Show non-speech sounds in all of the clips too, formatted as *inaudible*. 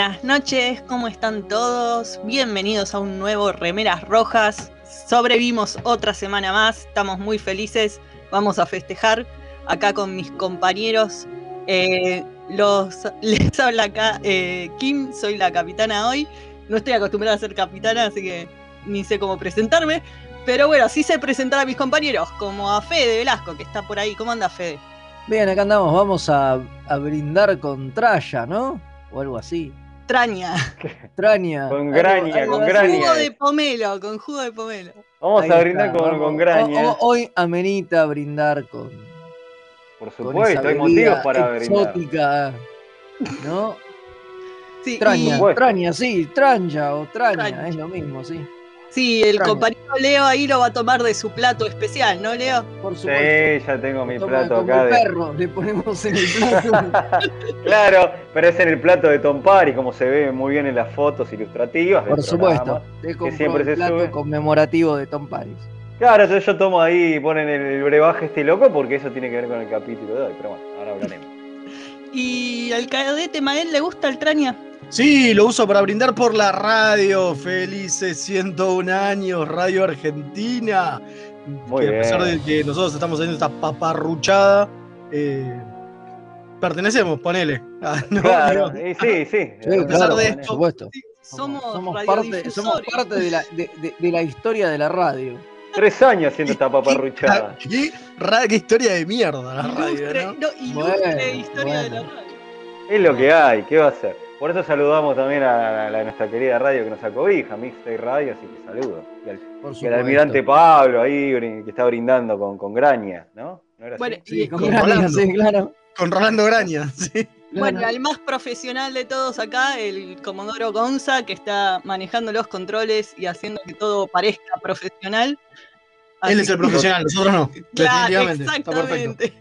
Buenas noches, ¿cómo están todos? Bienvenidos a un nuevo Remeras Rojas. Sobrevivimos otra semana más, estamos muy felices, vamos a festejar acá con mis compañeros. Eh, los, *laughs* les habla acá eh, Kim, soy la capitana hoy. No estoy acostumbrada a ser capitana, así que ni sé cómo presentarme. Pero bueno, sí sé presentar a mis compañeros, como a Fede Velasco, que está por ahí. ¿Cómo anda Fede? Bien, acá andamos, vamos a, a brindar con Traya, ¿no? O algo así. Traña. Traña. Con graña, algo con así. graña. Jugo de pomelo, con jugo de pomelo. Vamos Ahí a está, brindar con, con graña. O- o- hoy amerita brindar con, Por con supuesto, esa hay motivos para brindar. exótica, ¿no? Sí, Traña, Bueno. traña, sí, tranja o traña, Traña. es lo mismo, sí. Sí, el compañero Leo ahí lo va a tomar de su plato especial, ¿no, Leo? Por supuesto. Sí, ya tengo mi Toma plato como acá. el de- perro, le ponemos en el plato. *laughs* claro, pero es en el plato de Tom Parry, como se ve muy bien en las fotos ilustrativas. Por supuesto, le compró siempre el plato sube. conmemorativo de Tom Paris. Claro, entonces yo tomo ahí, ponen el, el brebaje este loco, porque eso tiene que ver con el capítulo de hoy. Pero bueno, ahora hablaremos. ¿Y al cadete Mael le gusta el Traña? Sí, lo uso para brindar por la radio. Felices 101 años, Radio Argentina. Muy que a pesar bien. de que nosotros estamos haciendo esta paparruchada, eh, pertenecemos, ponele. *laughs* Ah, no, Claro, y sí, sí. Sí, pesar claro, de esto- supuesto. Somos, somos parte, radiodifusores. somos parte de, la, de, de- de la historia de la radio. Tres años haciendo esta *laughs* paparruchada. ¿Qué, historia de mierda la radio, Ilustre, ¿no? no, ilustre Bueno, historia de la radio. Es lo que hay, ¿qué va a hacer? Por eso saludamos también a, nuestra querida radio que nos acobija, Mixtape Radio, así que saludos. Y al, Por y al almirante Pablo ahí que está brindando con, con graña, ¿no? ¿No era así? Bueno, Sí, y- con Rolando. sí, claro. Con Rolando Graña, *laughs* sí. Bueno, claro. al más profesional de todos acá, el Comodoro Gonza, que está manejando los controles y haciendo que todo parezca profesional. Él es el profesional, nosotros no. *laughs* Claro, Definitivamente. Está perfecto. exactamente.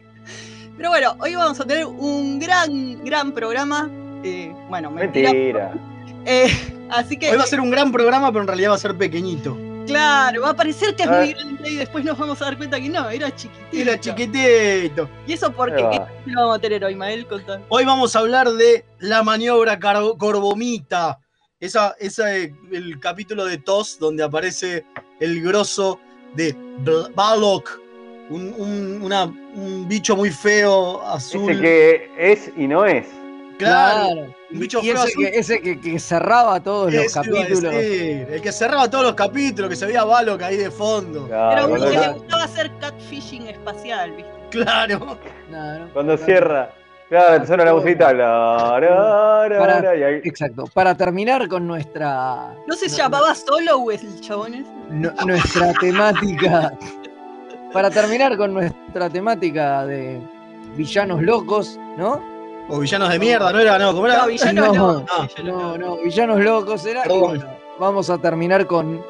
Pero bueno, hoy vamos a tener un gran, gran programa. Eh, bueno, mentira. Mentira. *laughs* Eh, así que, Hoy va a ser un gran programa, pero en realidad va a ser pequeñito. claro, va a parecer que es Ah. muy grande y después nos vamos a dar cuenta que no, era chiquitito. Era chiquitito. ¿Y eso por qué? va. ¿Qué lo vamos a tener hoy, Mael? Contá. Hoy vamos a hablar de la maniobra Corbomita. Esa, esa, el capítulo de TOS donde aparece el grosso de Balok. Un, un- una- un bicho muy feo, azul. Ese que es y no es. Claro. Un bicho y feo ese, azul. que, ese que, que cerraba todos los capítulos. El que cerraba todos los capítulos, que se veía Balok ahí de fondo. Claro, Pero a cuando, uno le gustaba hacer catfishing espacial, ¿viste? Claro. Claro, cuando claro. cierra. Claro, te suena la musiquita. Exacto. Para terminar con nuestra. ¿No se no- llamaba solo el chabón ese? no- nuestra temática. Para terminar con nuestra temática de villanos locos, ¿no? O villanos de mierda, ¿no era? No, ¿cómo era? No, villano No, no. ah, villano No, no, villanos locos era. Y bueno, vamos a terminar con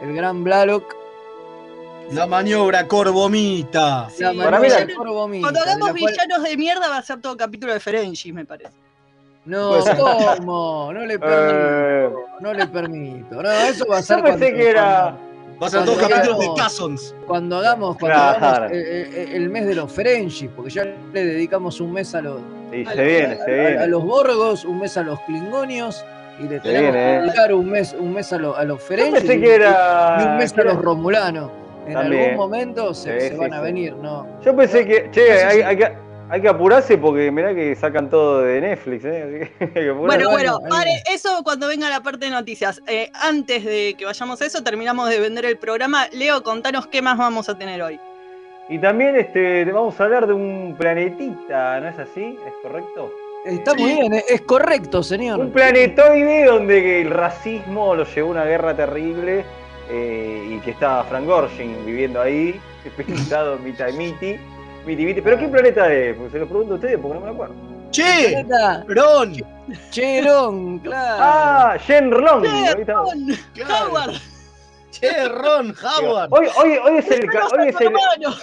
el gran Blalock. La maniobra Corbomita. Sí, la Para mano mí la- del Corbomita, Cuando hagamos cual- villanos de mierda va a ser todo capítulo de Ferengi, me parece. No. ¿cómo? No le permito. Eh, No le permito. No, eso va a ser yo pensé cuando- que era. Va a ser todos Cuando capítulos de hagamos- Cousins. Cuando hagamos, cuando Claro. hagamos eh, eh, el mes de los Ferengis, porque ya le dedicamos un mes a los, Sí, A se los- viene, se a, a viene. los Borgos, un mes a los Klingonios, y le Se tenemos viene, que eh. dedicar un mes, un mes a, lo- a los pensé y, que era. y un mes a los Romulanos. En También. algún momento se, Sí, se sí, van a sí. venir, ¿no? Yo pensé que. Che, No sé hay, si- hay que. Hay que apurarse porque mirá que sacan todo de Netflix, ¿eh? Así que *laughs* hay que apurarse. Bueno, bueno, pare, eso cuando venga la parte de noticias. Eh, antes de que vayamos a eso, terminamos de vender el programa. Leo, contanos qué más vamos a tener hoy. Y también este, vamos a hablar de un planetita, ¿no es así? ¿Es correcto? Está muy bien, es, es correcto, señor. Un planetoide donde el racismo lo llevó a una guerra terrible eh, y que está Frank Gorshin viviendo ahí, *laughs* pintado mitad miti, ¿Pero qué planeta es? Porque se lo pregunto a ustedes porque no me acuerdo. ¡Che! ¡Ron! Cherón, claro. Ah, Shenlong. ahí está. Ron, Claro. Howard, ¡Che, Ron Howard! Hoy, hoy, hoy, es el, hoy, es el, hermano.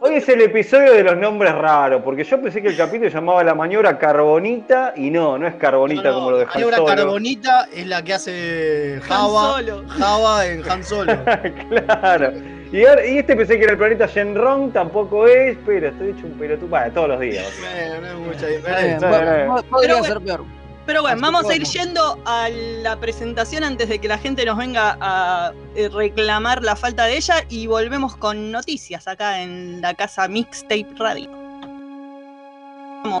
hoy es el episodio de los nombres raros, porque yo pensé que el capítulo llamaba la maniobra carbonita y no, no es carbonita No, no, como lo de la Han maniobra Solo. carbonita es la que hace Han Java, Solo. Java en Han Solo. *laughs* claro. Y, ahora- y este pensé que era el planeta Shenron, tampoco es, pero estoy hecho un pelotudo. Bueno, todos los días. Eh, no hay mucha diferencia. po- po- podría Pero ser peor. Pero bueno, vamos a ir yendo a la presentación antes de que la gente nos venga a eh, reclamar la falta de ella y volvemos con noticias acá en la casa Mixtape Radio. Tengo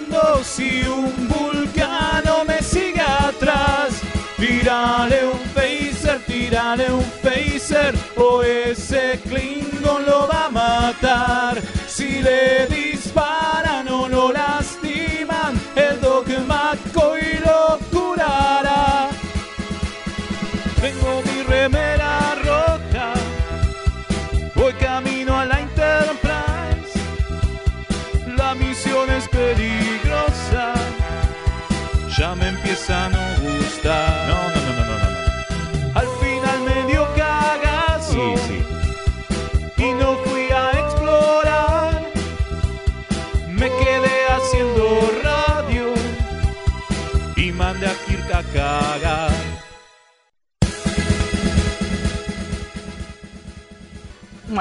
y un vulcano me sigue atrás. Tírale un phaser, tírale un phaser, o ese Klingon lo va a matar. Si le disparan o lo lastiman, el dogma y lo curará. Tengo mi remera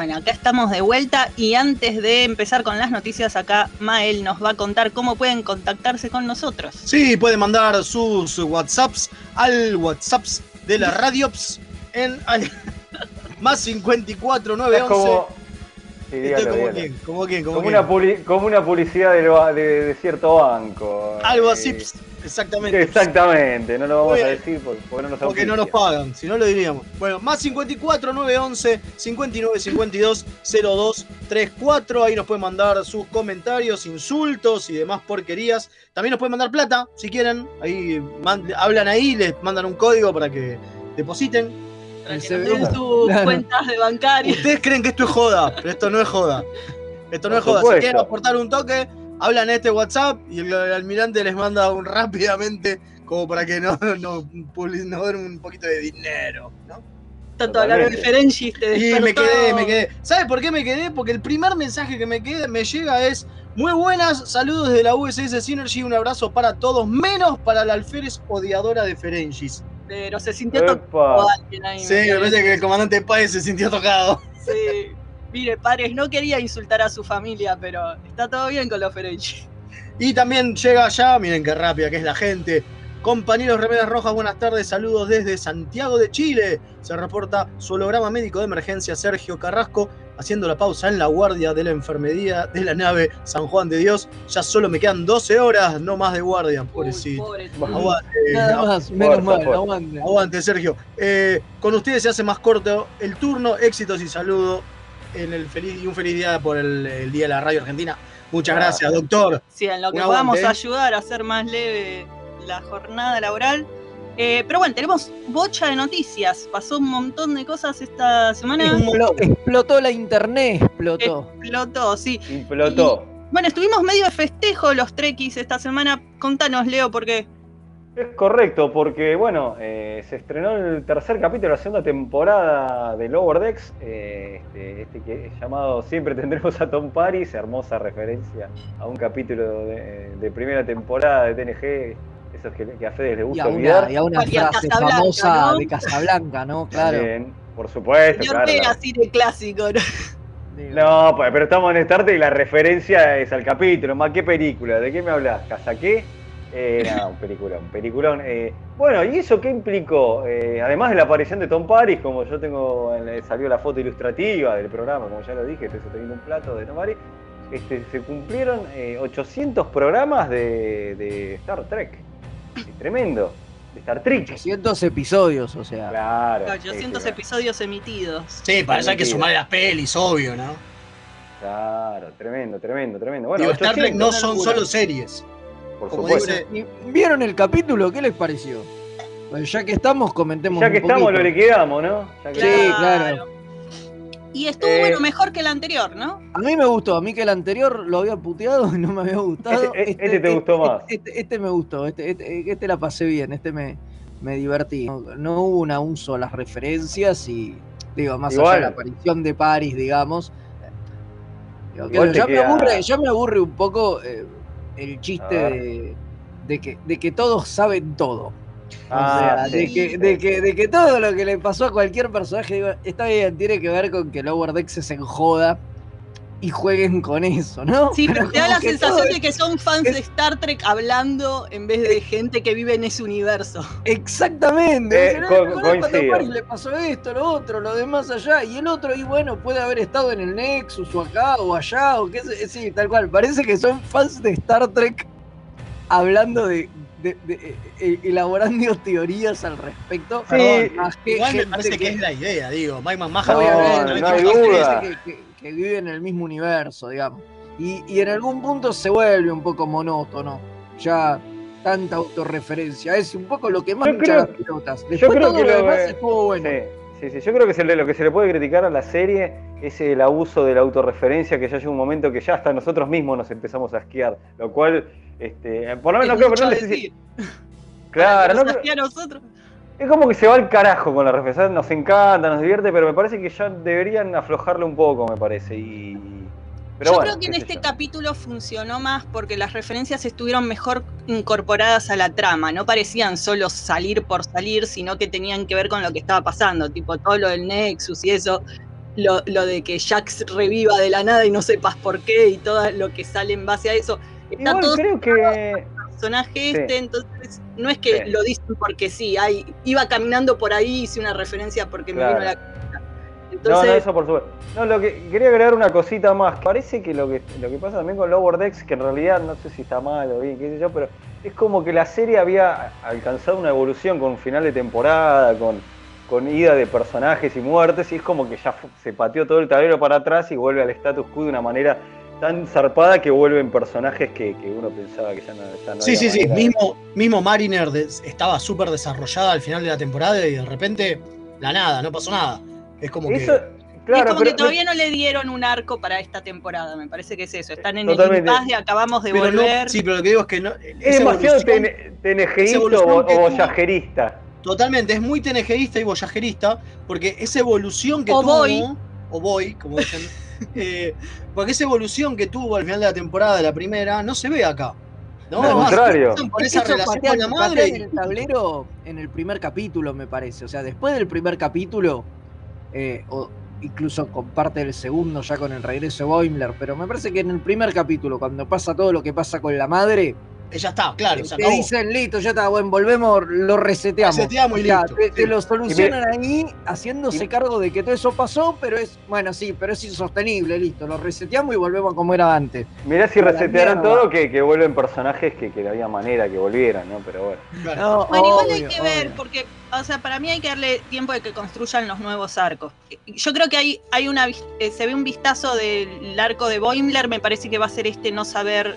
Bueno, acá estamos de vuelta y antes de empezar con las noticias, acá Mael nos va a contar cómo pueden contactarse con nosotros. Sí, pueden mandar sus WhatsApps al WhatsApp de la Radiops en al- *laughs* más 54 Es 911. como. Sí, Estoy dígalo, como dígalo. quién, como quién, como Como quién. una, como una publicidad de, lo- de- de cierto banco. Algo Eh, así, exactamente. Exactamente, no lo vamos a decir porque, porque no nos Porque no nos pagan, si no lo diríamos. Bueno, más 54 911 59 52 02 34. Ahí nos pueden mandar sus comentarios, insultos y demás porquerías. También nos pueden mandar plata si quieren. Ahí man- hablan ahí, les mandan un código para que depositen. Para que den sus Claro. cuentas de bancario. Ustedes creen que esto es joda, pero esto no es joda. Esto no Por es joda. Si quieren aportar un toque, hablan a este WhatsApp y el, el almirante les manda un rápidamente como para que no, no, nos den un poquito de dinero. ¿no? Tanto hablar de. Ferengi te Y me quedé, me quedé. ¿Sabe por qué me quedé? Porque el primer mensaje que me, queda, me llega es muy buenas, saludos de la USS Synergy, un abrazo para todos, menos para la alférez odiadora de Ferengis. Pero se sintió tocado alguien ahí. Sí, me parece que el comandante Páez se sintió tocado. Sí. Mire, Pares, no quería insultar a su familia, pero está todo bien con los Ferengi. Y también llega allá, miren qué rápida que es la gente. Compañeros Remeras Rojas, buenas tardes, saludos desde Santiago de Chile. Se reporta su holograma médico de emergencia Sergio Carrasco, haciendo la pausa en la guardia de la enfermería de la nave San Juan de Dios. Ya solo me quedan 12 horas, no más de guardia, Uy, pobrecito. pobre. Aguante, Nada agu- más, menos fuerza, mal, fuerza. aguante. aguante, Sergio. Eh, con ustedes se hace más corto el turno. Éxitos y saludo en el feliz, y un feliz día por el, el Día de la Radio Argentina. Muchas Gracias. gracias, doctor. Sí, en lo que podamos ayudar a hacer más leve la jornada laboral. Eh, pero bueno, tenemos bocha de noticias. Pasó un montón de cosas esta semana. Explo- explotó la internet, explotó. Explotó, sí. Implotó. Bueno, estuvimos medio de festejo los trekkies esta semana. Contanos, Leo, por qué. Es correcto, porque bueno, eh, se estrenó el tercer capítulo de la segunda temporada de Lower Decks, eh, este, este que es llamado Siempre tendremos a Tom Paris, hermosa referencia a un capítulo de, de primera temporada de TNG, esos que, que a Fede les Y gusta a olvidar. y a una Y frase famosa ¿no? de Casablanca, ¿no? Claro. También, por supuesto, Señor claro. Así de clásico. ¿no? No, pues, pero estamos en Star Trek y la referencia es al capítulo. ¿Más qué película? ¿De qué me hablas? ¿Casa qué? Eh, no, un peliculón, peliculón. Eh, bueno, ¿y eso qué implicó? Eh, además de la aparición de Tom Paris, como yo tengo, eh, salió la foto ilustrativa del programa, como ya lo dije, estoy sosteniendo un plato de Tom Paris, este, se cumplieron eh, 800 programas de, de Star Trek. Es tremendo. de Star Trek. 800 episodios, o sea. Claro. 800 sí, sí, episodios emitidos. Sí, para eso hay que sumar las pelis, obvio, ¿no? Claro, tremendo, tremendo, tremendo. Bueno, Digo, Star Trek no 800, son solo series. Por como supuesto. dice- ¿Y ¿Vieron el capítulo? ¿Qué les pareció? Bueno, ya que estamos, comentemos. Ya un que estamos, poquito. lo liquidamos, ¿no? Ya que- Sí, claro. Y estuvo Eh, bueno, mejor que el anterior, ¿no? A mí me gustó, a mí que el anterior lo había puteado y no me había gustado. Este- este te gustó más. Este, este me gustó, este, este, este la pasé bien, este me, me divertí. No, no hubo una uso a las referencias y, digo, más allá Igual. de la aparición de Paris, digamos. digo, ya, me aburre, ya me aburre un poco eh, el chiste de, de que, de que todos saben todo. Ah, o sea, sí, de, que, sí. de, que, de que todo lo que le pasó a cualquier personaje, digo, está bien, tiene que ver con que Lower Decks se enjoda y jueguen con eso, ¿no? Sí, pero te da la que sensación todo de que son fans es- de Star Trek hablando en vez de gente que vive en ese universo. Exactamente. Eh, Dicen, co- "Ah, cuando coincido. Paris le pasó esto, lo otro, lo demás allá, y el otro, y bueno, puede haber estado en el Nexus o acá o allá, o qué sé, sí, tal cual. Parece que son fans de Star Trek hablando de. de- de- eh, eh, elaborando teorías al respecto. Sí, Perdón, más que Igual me parece que, es la idea, digo. Mike McMahon No, Obviamente, no hay duda. Que, que- que vive en el mismo universo, digamos. Y, y en algún punto se vuelve un poco monótono. Ya tanta autorreferencia. Es un poco lo que más Yo creo- las pelotas. Después creo todo que lo lo demás ve- estuvo bueno. Sí, sí, sí. Yo creo que se le- lo que se le puede criticar a la serie es el abuso de la autorreferencia, que ya llega un momento que ya hasta nosotros mismos nos empezamos a esquiar. Lo cual, este, por lo menos no creo que no. Claro, no creo- a nosotros. Es como que se va al carajo con la referencia. Nos encanta, nos divierte, pero me parece que ya deberían aflojarle un poco, me parece. Y, pero yo bueno, creo que en este yo. capítulo funcionó más porque las referencias estuvieron mejor incorporadas a la trama. No parecían solo salir por salir, sino que tenían que ver con lo que estaba pasando. Tipo todo lo del Nexus y eso. Lo, lo de que Jax reviva de la nada y no sepas por qué y todo lo que sale en base a eso. Está Igual todo creo que. Personaje Sí. este, entonces no es que Sí. lo dicen porque sí, hay, iba caminando por ahí, hice una referencia porque me vino la cabeza. No, no, Entonces, eso por supuesto. No, lo que quería agregar una cosita más. Parece que lo que lo que pasa también con Lower Decks, que en realidad no sé si está mal o bien, qué sé yo, pero es como que la serie había alcanzado una evolución con un final de temporada, con, con ida de personajes y muertes, y es como que ya se pateó todo el tablero para atrás y vuelve al status quo de una manera tan zarpada que vuelven personajes que, que uno pensaba que ya no, ya no Sí, había sí, sí. manera de- Mismo, mismo Mariner estaba súper desarrollada al final de la temporada y de repente, la nada, no pasó nada. Es como Eso, que. claro, es como pero que todavía no le dieron un arco para esta temporada, me parece que es eso. Están en Totalmente. el impasse, acabamos de pero no- volver. sí, pero lo que digo es que no. es demasiado tenejeísta o, o voyagerista. Totalmente, es muy tenejerista y voyagerista, porque esa evolución que O tuvo. voy. O voy, como dicen. *laughs* eh, porque esa evolución que tuvo al final de la temporada de la primera no se ve acá. ¿no? Al Además, contrario. Con Es esa relación patean- con la madre. y- el tablero en el primer capítulo, me parece. O sea, después del primer capítulo, eh, o incluso con parte del segundo, ya con el regreso de Boimler, pero me parece que en el primer capítulo, cuando pasa todo lo que pasa con la madre, eh, ya está, claro, se te acabó. dicen, listo, ya está, bueno, volvemos, lo reseteamos. Reseteamos y listo, Te, lo solucionan ahí haciéndose y- cargo de que todo eso pasó, pero es, bueno, sí, pero es insostenible, listo, lo reseteamos y volvemos como era antes. Mirá si A la resetearon todo, que, que vuelven personajes que, que había manera que volvieran, ¿no? Pero bueno. Claro. No, Bueno, igual hay que ver, obvio. porque, o sea, para mí hay que darle tiempo de que construyan los nuevos arcos. Yo creo que hay, hay una eh, se ve un vistazo del arco de Boimler, me parece que va a ser este no saber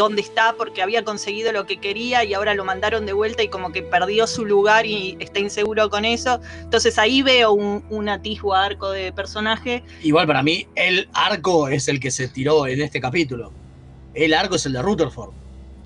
dónde está porque había conseguido lo que quería y ahora lo mandaron de vuelta y como que perdió su lugar y está inseguro con eso. Entonces ahí veo un, un atisbo a arco de personaje. Igual para mí, el arco es el que se tiró en este capítulo. El arco es el de Rutherford.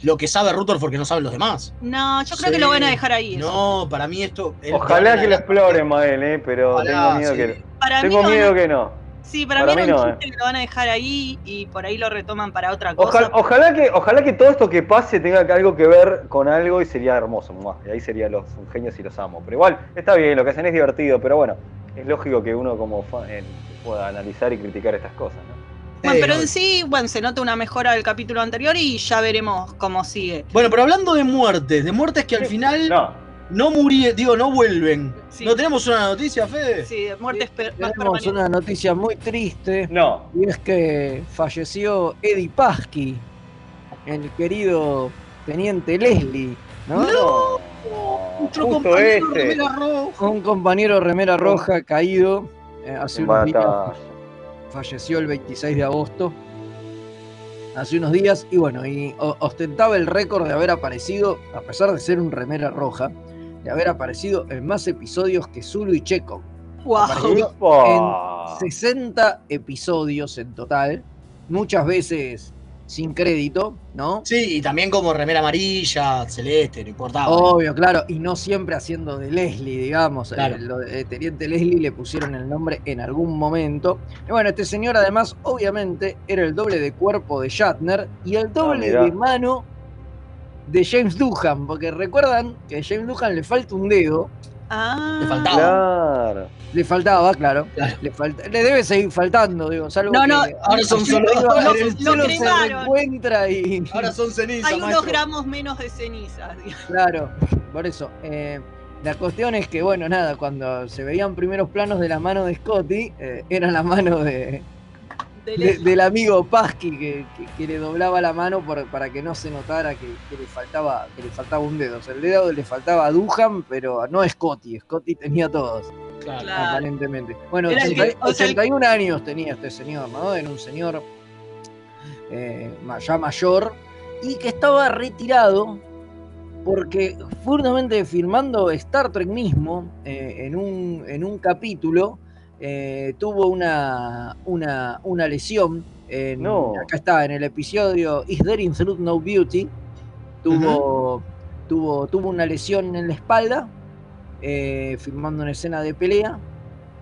Lo que sabe Rutherford que no saben los demás. No, yo creo Sí. que lo van a dejar ahí. eso. No, para mí esto. Ojalá que lo exploren, Mael, ¿eh? Pero Ojalá, tengo miedo sí. que Para tengo miedo que no. Sí, para, para mí mí era un no, chiste que lo van a dejar ahí y por ahí lo retoman para otra cosa. Ojalá, ojalá que, ojalá que todo esto que pase tenga algo que ver con algo y sería hermoso. muah, Y ahí serían los genios y los amo. Pero igual, está bien, lo que hacen es divertido, pero bueno, es lógico que uno como fan eh, pueda analizar y criticar estas cosas, ¿no? Bueno, pero en sí, bueno, se nota una mejora del capítulo anterior y ya veremos cómo sigue. Bueno, pero hablando de muertes, de muertes que al final no, No, murieron, digo, no vuelven. Sí. ¿No tenemos una noticia, Fede? Sí, muertes per- más Tenemos una noticia muy triste. no. Y es que falleció Eddie Pasky, el querido teniente Leslie, ¿no? No. Nuestro justo compañero ese. remera roja. Un compañero remera roja caído eh, hace unos días. falleció el 26 de agosto, hace unos días, y bueno, y ostentaba el récord de haber aparecido, a pesar de ser un remera roja, de haber aparecido en más episodios que Zulu y Checo. Wow. Upa. 60 episodios en total, muchas veces sin crédito, ¿no? Sí, y también como remera amarilla, celeste, no importaba. Obvio, claro, y no siempre haciendo de Leslie, digamos. Claro. eh, lo de Teniente Leslie le pusieron el nombre en algún momento. Y bueno, este señor además, obviamente, era el doble de cuerpo de Shatner y el doble mirá. de mano de James Doohan, porque recuerdan que a James Doohan le falta un dedo, Ah. Le faltaba. Claro. le faltaba, claro, Claro. Le, falta, le debe seguir faltando, digo, salvo No, no, que ahora son solo dos. se reencuentra y... Ahora son cenizas, Hay unos maestro. gramos menos de cenizas. Claro, por eso. eh, la cuestión es que, bueno, nada, cuando se veían primeros planos de la mano de Scotty, eh, era la mano de, De de- del amigo Pasky que, que- que le doblaba la mano por- para que no se notara que, que le faltaba, que le faltaba un dedo. O sea, el dedo le faltaba a Duhan, pero no a Scotty. Scotty tenía todos, Claro. Claro. aparentemente. Bueno, Era el 80 que- o sea, el- 81 años tenía este señor, ¿no? Era un señor eh, ya mayor y que estaba retirado porque justamente filmando Star Trek mismo, eh, en, un, en un capítulo, eh, tuvo una, una, una lesión. En, No. Acá está, en el episodio Is There in Truth No Beauty, tuvo, tuvo, tuvo una lesión en la espalda, eh, filmando una escena de pelea.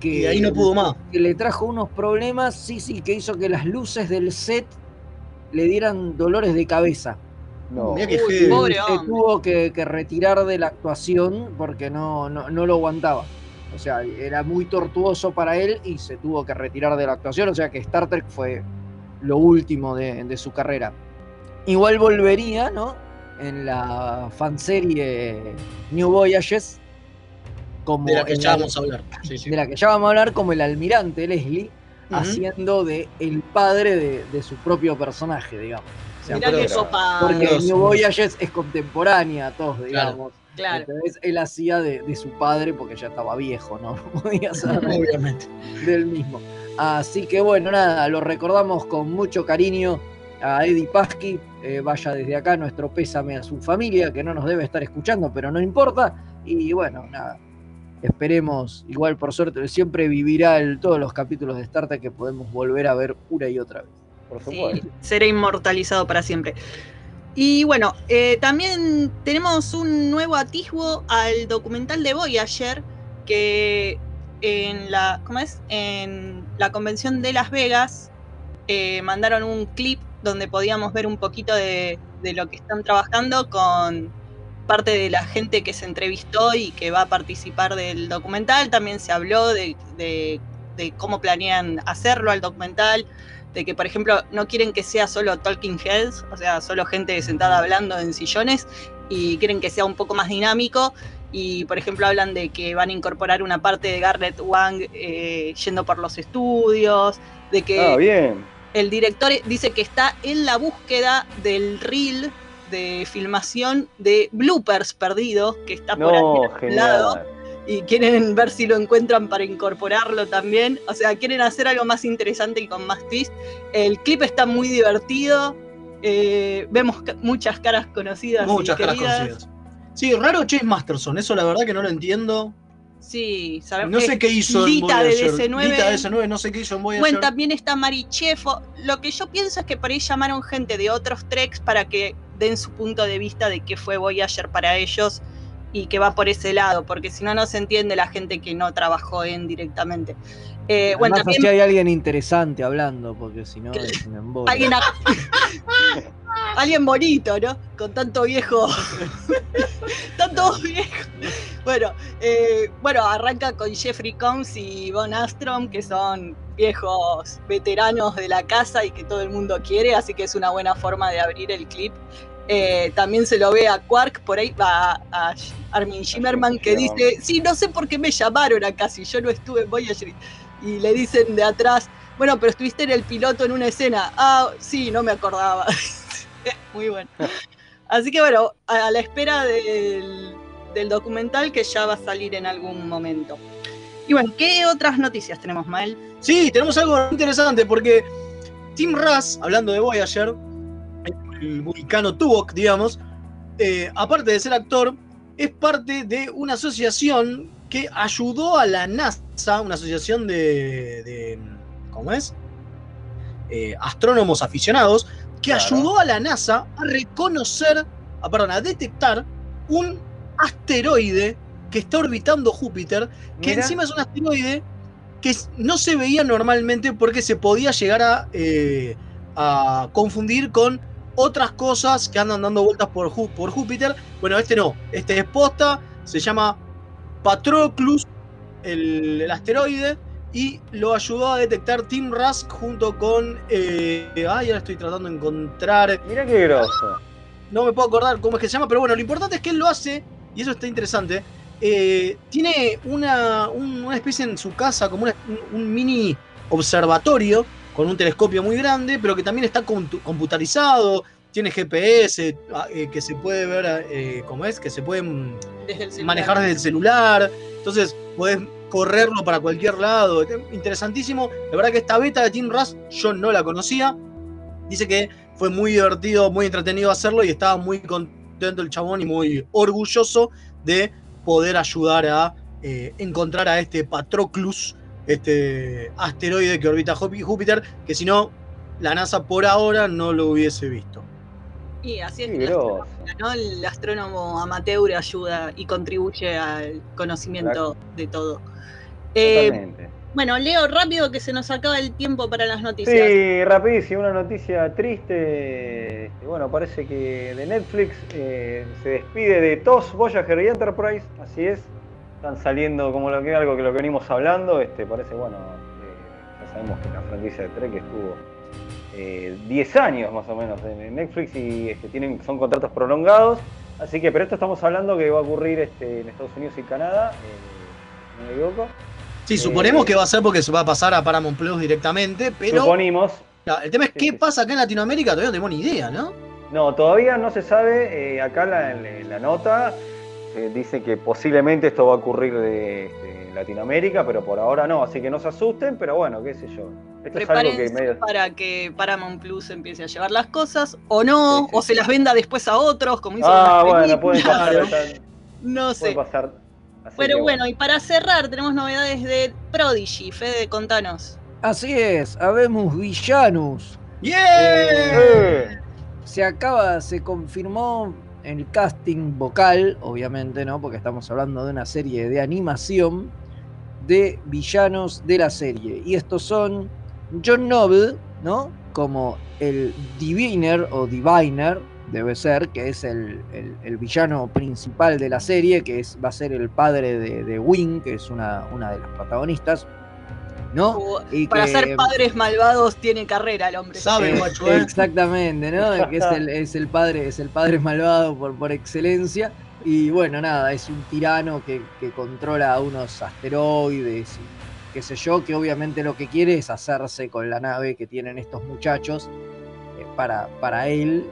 Que, Y ahí no pudo más. que le trajo unos problemas, sí, sí, que hizo que las luces del set le dieran dolores de cabeza. No. Que Uy, heavy. pobre Se hombre. tuvo que, que retirar de la actuación porque no, no, no lo aguantaba. O sea, era muy tortuoso para él y se tuvo que retirar de la actuación. O sea que Star Trek fue lo último de, de su carrera. Igual volvería, ¿no? En la fanserie New Voyages. Como De la que ya vamos a hablar. Sí, sí. de la que ya vamos a hablar como el almirante Leslie, haciendo de el padre de, de su propio personaje, digamos. O sea, Mirá pero- que copa. porque. New Voyages es contemporánea a todos, digamos. Claro. Entonces él hacía de, de su padre porque ya estaba viejo, ¿no? No *laughs* podía *laughs* ser Obviamente. del mismo. Así que bueno, nada, lo recordamos con mucho cariño a Eddie Pasky. Eh, vaya desde acá nuestro pésame a su familia, que no nos debe estar escuchando, pero no importa. Y bueno, nada. Esperemos, igual por suerte, siempre vivirá el, todos los capítulos de Star Trek que podemos volver a ver una y otra vez. Por Sí, será inmortalizado para siempre. Y bueno, eh, también tenemos un nuevo atisbo al documental de Voyager que en la, ¿cómo es? En la convención de Las Vegas eh, mandaron un clip donde podíamos ver un poquito de, lo que están trabajando con parte de la gente que se entrevistó y que va a participar del documental. También se habló de- de cómo planean hacerlo al documental, de que, por ejemplo, no quieren que sea solo talking heads, o sea, solo gente sentada hablando en sillones, y quieren que sea un poco más dinámico. Y, por ejemplo, hablan de que van a incorporar una parte de Garrett Wang eh, yendo por los estudios, de que Ah, bien. el director dice que está en la búsqueda del reel de filmación de bloopers perdidos, que está por ahí No, a algún lado, genial. Y quieren ver si lo encuentran para incorporarlo también. O sea, quieren hacer algo más interesante y con más twist. El clip está muy divertido. eh, vemos ca- muchas caras conocidas. y Muchas caras queridas. conocidas. Sí, raro Chase Masterson, eso la verdad que no lo entiendo. Sí, sabemos. No sé qué hizo en Lita de Voyager. DC9. Lita de DC9, no sé qué hizo en Voyager. Bueno, también está Mari Chefo. Lo que yo pienso es que por ahí llamaron gente de otros treks para que den su punto de vista de qué fue Voyager para ellos y que va por ese lado, porque si no, no se entiende la gente que no trabajó en directamente. Eh, bueno, también así hay alguien interesante hablando, porque si no es un embole. alguien, a- *laughs* alguien bonito, ¿no? Con tanto viejo. *laughs* tanto viejo. Bueno, eh, bueno, arranca con Jeffrey Combs y Von Astrom, que son viejos veteranos de la casa y que todo el mundo quiere, así que es una buena forma de abrir el clip. Eh, también se lo ve a Quark, por ahí va a Armin Shimmerman, que dice, sí, no sé por qué me llamaron acá, si yo no estuve en Voyager. Y le dicen de atrás, bueno, pero estuviste en el piloto en una escena. Ah, sí, no me acordaba. *laughs* Muy bueno. Así que bueno, a, a la espera del, del documental que ya va a salir en algún momento. Y bueno, ¿qué otras noticias tenemos, Mael? Sí, tenemos algo interesante porque Tim Russ, hablando de Voyager, el vulcano Tuvok, digamos, eh, aparte de ser actor, es parte de una asociación que ayudó a la NASA, una asociación de, de ¿cómo es? Eh, astrónomos aficionados, que Claro. ayudó a la NASA a reconocer, a, perdón, a detectar un asteroide que está orbitando Júpiter, que Mira. encima es un asteroide que no se veía normalmente porque se podía llegar a, eh, a confundir con otras cosas que andan dando vueltas por, por Júpiter. Bueno, este no, este es posta, se llama Patroclus, el, el asteroide, y lo ayudó a detectar Tim Rusk junto con... eh, ay, ahora estoy tratando de encontrar Mirá qué grosso. no me puedo acordar cómo es que se llama, pero bueno, lo importante es que él lo hace, y eso está interesante. eh, tiene una, un- una especie en su casa, como una- un, un mini observatorio con un telescopio muy grande, pero que también está compu- computarizado, tiene GPS, ah, eh, que se puede ver, eh, ¿cómo es? Que se puede mm, Desde manejar desde el celular. Entonces, podés correrlo para cualquier lado. Interesantísimo. La verdad que esta beta de Team Rush yo no la conocía. Dice que fue muy divertido, muy entretenido hacerlo y estaba muy contento el chabón y muy orgulloso de poder ayudar a eh, encontrar a este Patroclus, este asteroide que orbita Jú- Júpiter, que si no, la NASA por ahora no lo hubiese visto. Y así es que la grosso. astronomía, ¿no? El astrónomo amateur ayuda y contribuye al conocimiento de todo. Eh, Totalmente. bueno, Leo, rápido que se nos acaba el tiempo para las noticias. Sí, rapidísimo, una noticia triste. Este, Bueno, parece que de Netflix eh, se despide de TOS, Voyager y Enterprise, así es. Están saliendo como lo que algo que lo que venimos hablando. Este, parece, bueno, eh, ya sabemos que la franquicia de Trek estuvo eh, 10 años más o menos en, Netflix y este, tienen, son contratos prolongados. Así que, pero esto estamos hablando que va a ocurrir este, en Estados Unidos y Canadá, eh, no me equivoco. Sí, Eh, suponemos que va a ser porque se va a pasar a Paramount Plus directamente, pero Suponimos, el tema es qué sí. pasa acá en Latinoamérica, todavía no tenemos ni idea, ¿no? No, todavía no se sabe. eh, acá la, la- la nota eh, dice que posiblemente esto va a ocurrir de, este, en Latinoamérica, pero por ahora no. Así que no se asusten, pero bueno, qué sé yo. Esto es algo que medio. para que Paramount Plus empiece a llevar las cosas, o no, Sí, sí, o se sí. las venda después a otros, como hizo Ah, bueno, puede películas. pasar. *laughs* No Puede sé. pasar. Así Pero bueno, y para cerrar, tenemos novedades de Prodigy. Fede, contanos. Así es, habemos villanos. ¡Yeah! Eh, Se acaba, se confirmó el casting vocal, obviamente, ¿no? Porque estamos hablando de una serie de animación de villanos de la serie. Y estos son John Noble, ¿no? Como el Diviner o Diviner, debe ser, que es el, el- villano principal de la serie, que es, va a ser el padre de, de Wing, que es una, una de las protagonistas, ¿no? Y para que- ser padres malvados tiene carrera el hombre. Sabe, Eh, ¿eh? Exactamente, ¿no? Que es el, es el padre, es el padre malvado por, por excelencia. Y bueno, nada, es un tirano que, que controla unos asteroides y qué sé yo, que obviamente lo que quiere es hacerse con la nave que tienen estos muchachos eh, para, para él.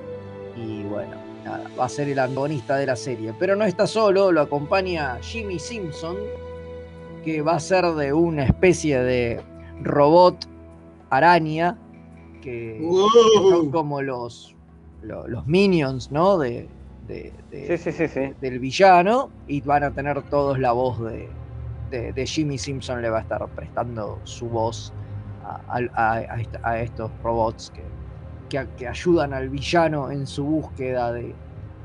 Y bueno, nada, va a ser el antagonista de la serie. Pero no está solo, lo acompaña Jimmy Simpson, que va a ser de una especie de robot araña que son como los, lo- los, minions, ¿no? De, de- de- Sí, sí, sí, sí. del villano y van a tener todos la voz de, de- de Jimmy Simpson, le va a estar prestando su voz a, a- a- a esta- a estos robots que, que, que ayudan al villano en su búsqueda de,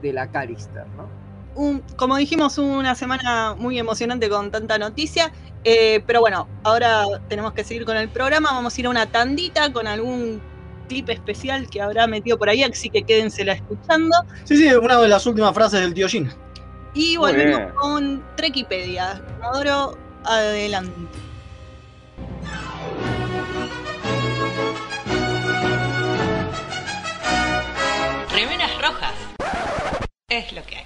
de la Callister, ¿no? Un- como dijimos, una semana muy emocionante con tanta noticia. eh, pero bueno, ahora tenemos que seguir con el programa. Vamos a ir a una tandita con algún clip especial que habrá metido por ahí, así que quédensela escuchando. Sí, sí, una de las últimas frases del tío Jin. Y volvemos con Trekipedia. Comodoro, adelante. Remeras rojas. Es lo que hay.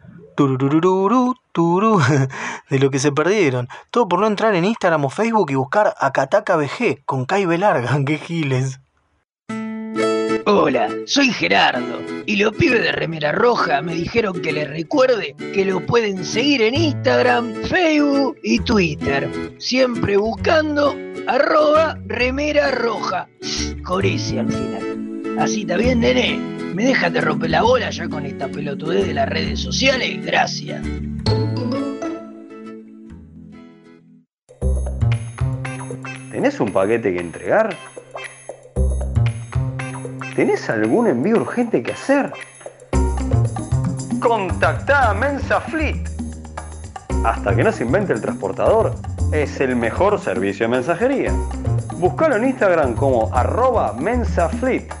tururururu, turú. *laughs* De lo que se perdieron. Todo por no entrar en Instagram o Facebook y buscar Akataka BG con Kai larga. *laughs* ¡Qué giles! Hola, soy Gerardo y los pibes de Remera Roja me dijeron que les recuerde que lo pueden seguir en Instagram, Facebook y Twitter, siempre buscando arroba Remera Roja, con al final. Así está bien, nene. ¿Me dejas de romper la bola ya con esta pelotudez de las redes sociales? Gracias. ¿Tenés un paquete que entregar? ¿Tenés algún envío urgente que hacer? Contactá a Mensa Fleet. Hasta que no se invente el transportador, es el mejor servicio de mensajería. Búscalo en Instagram como arroba mensafleet.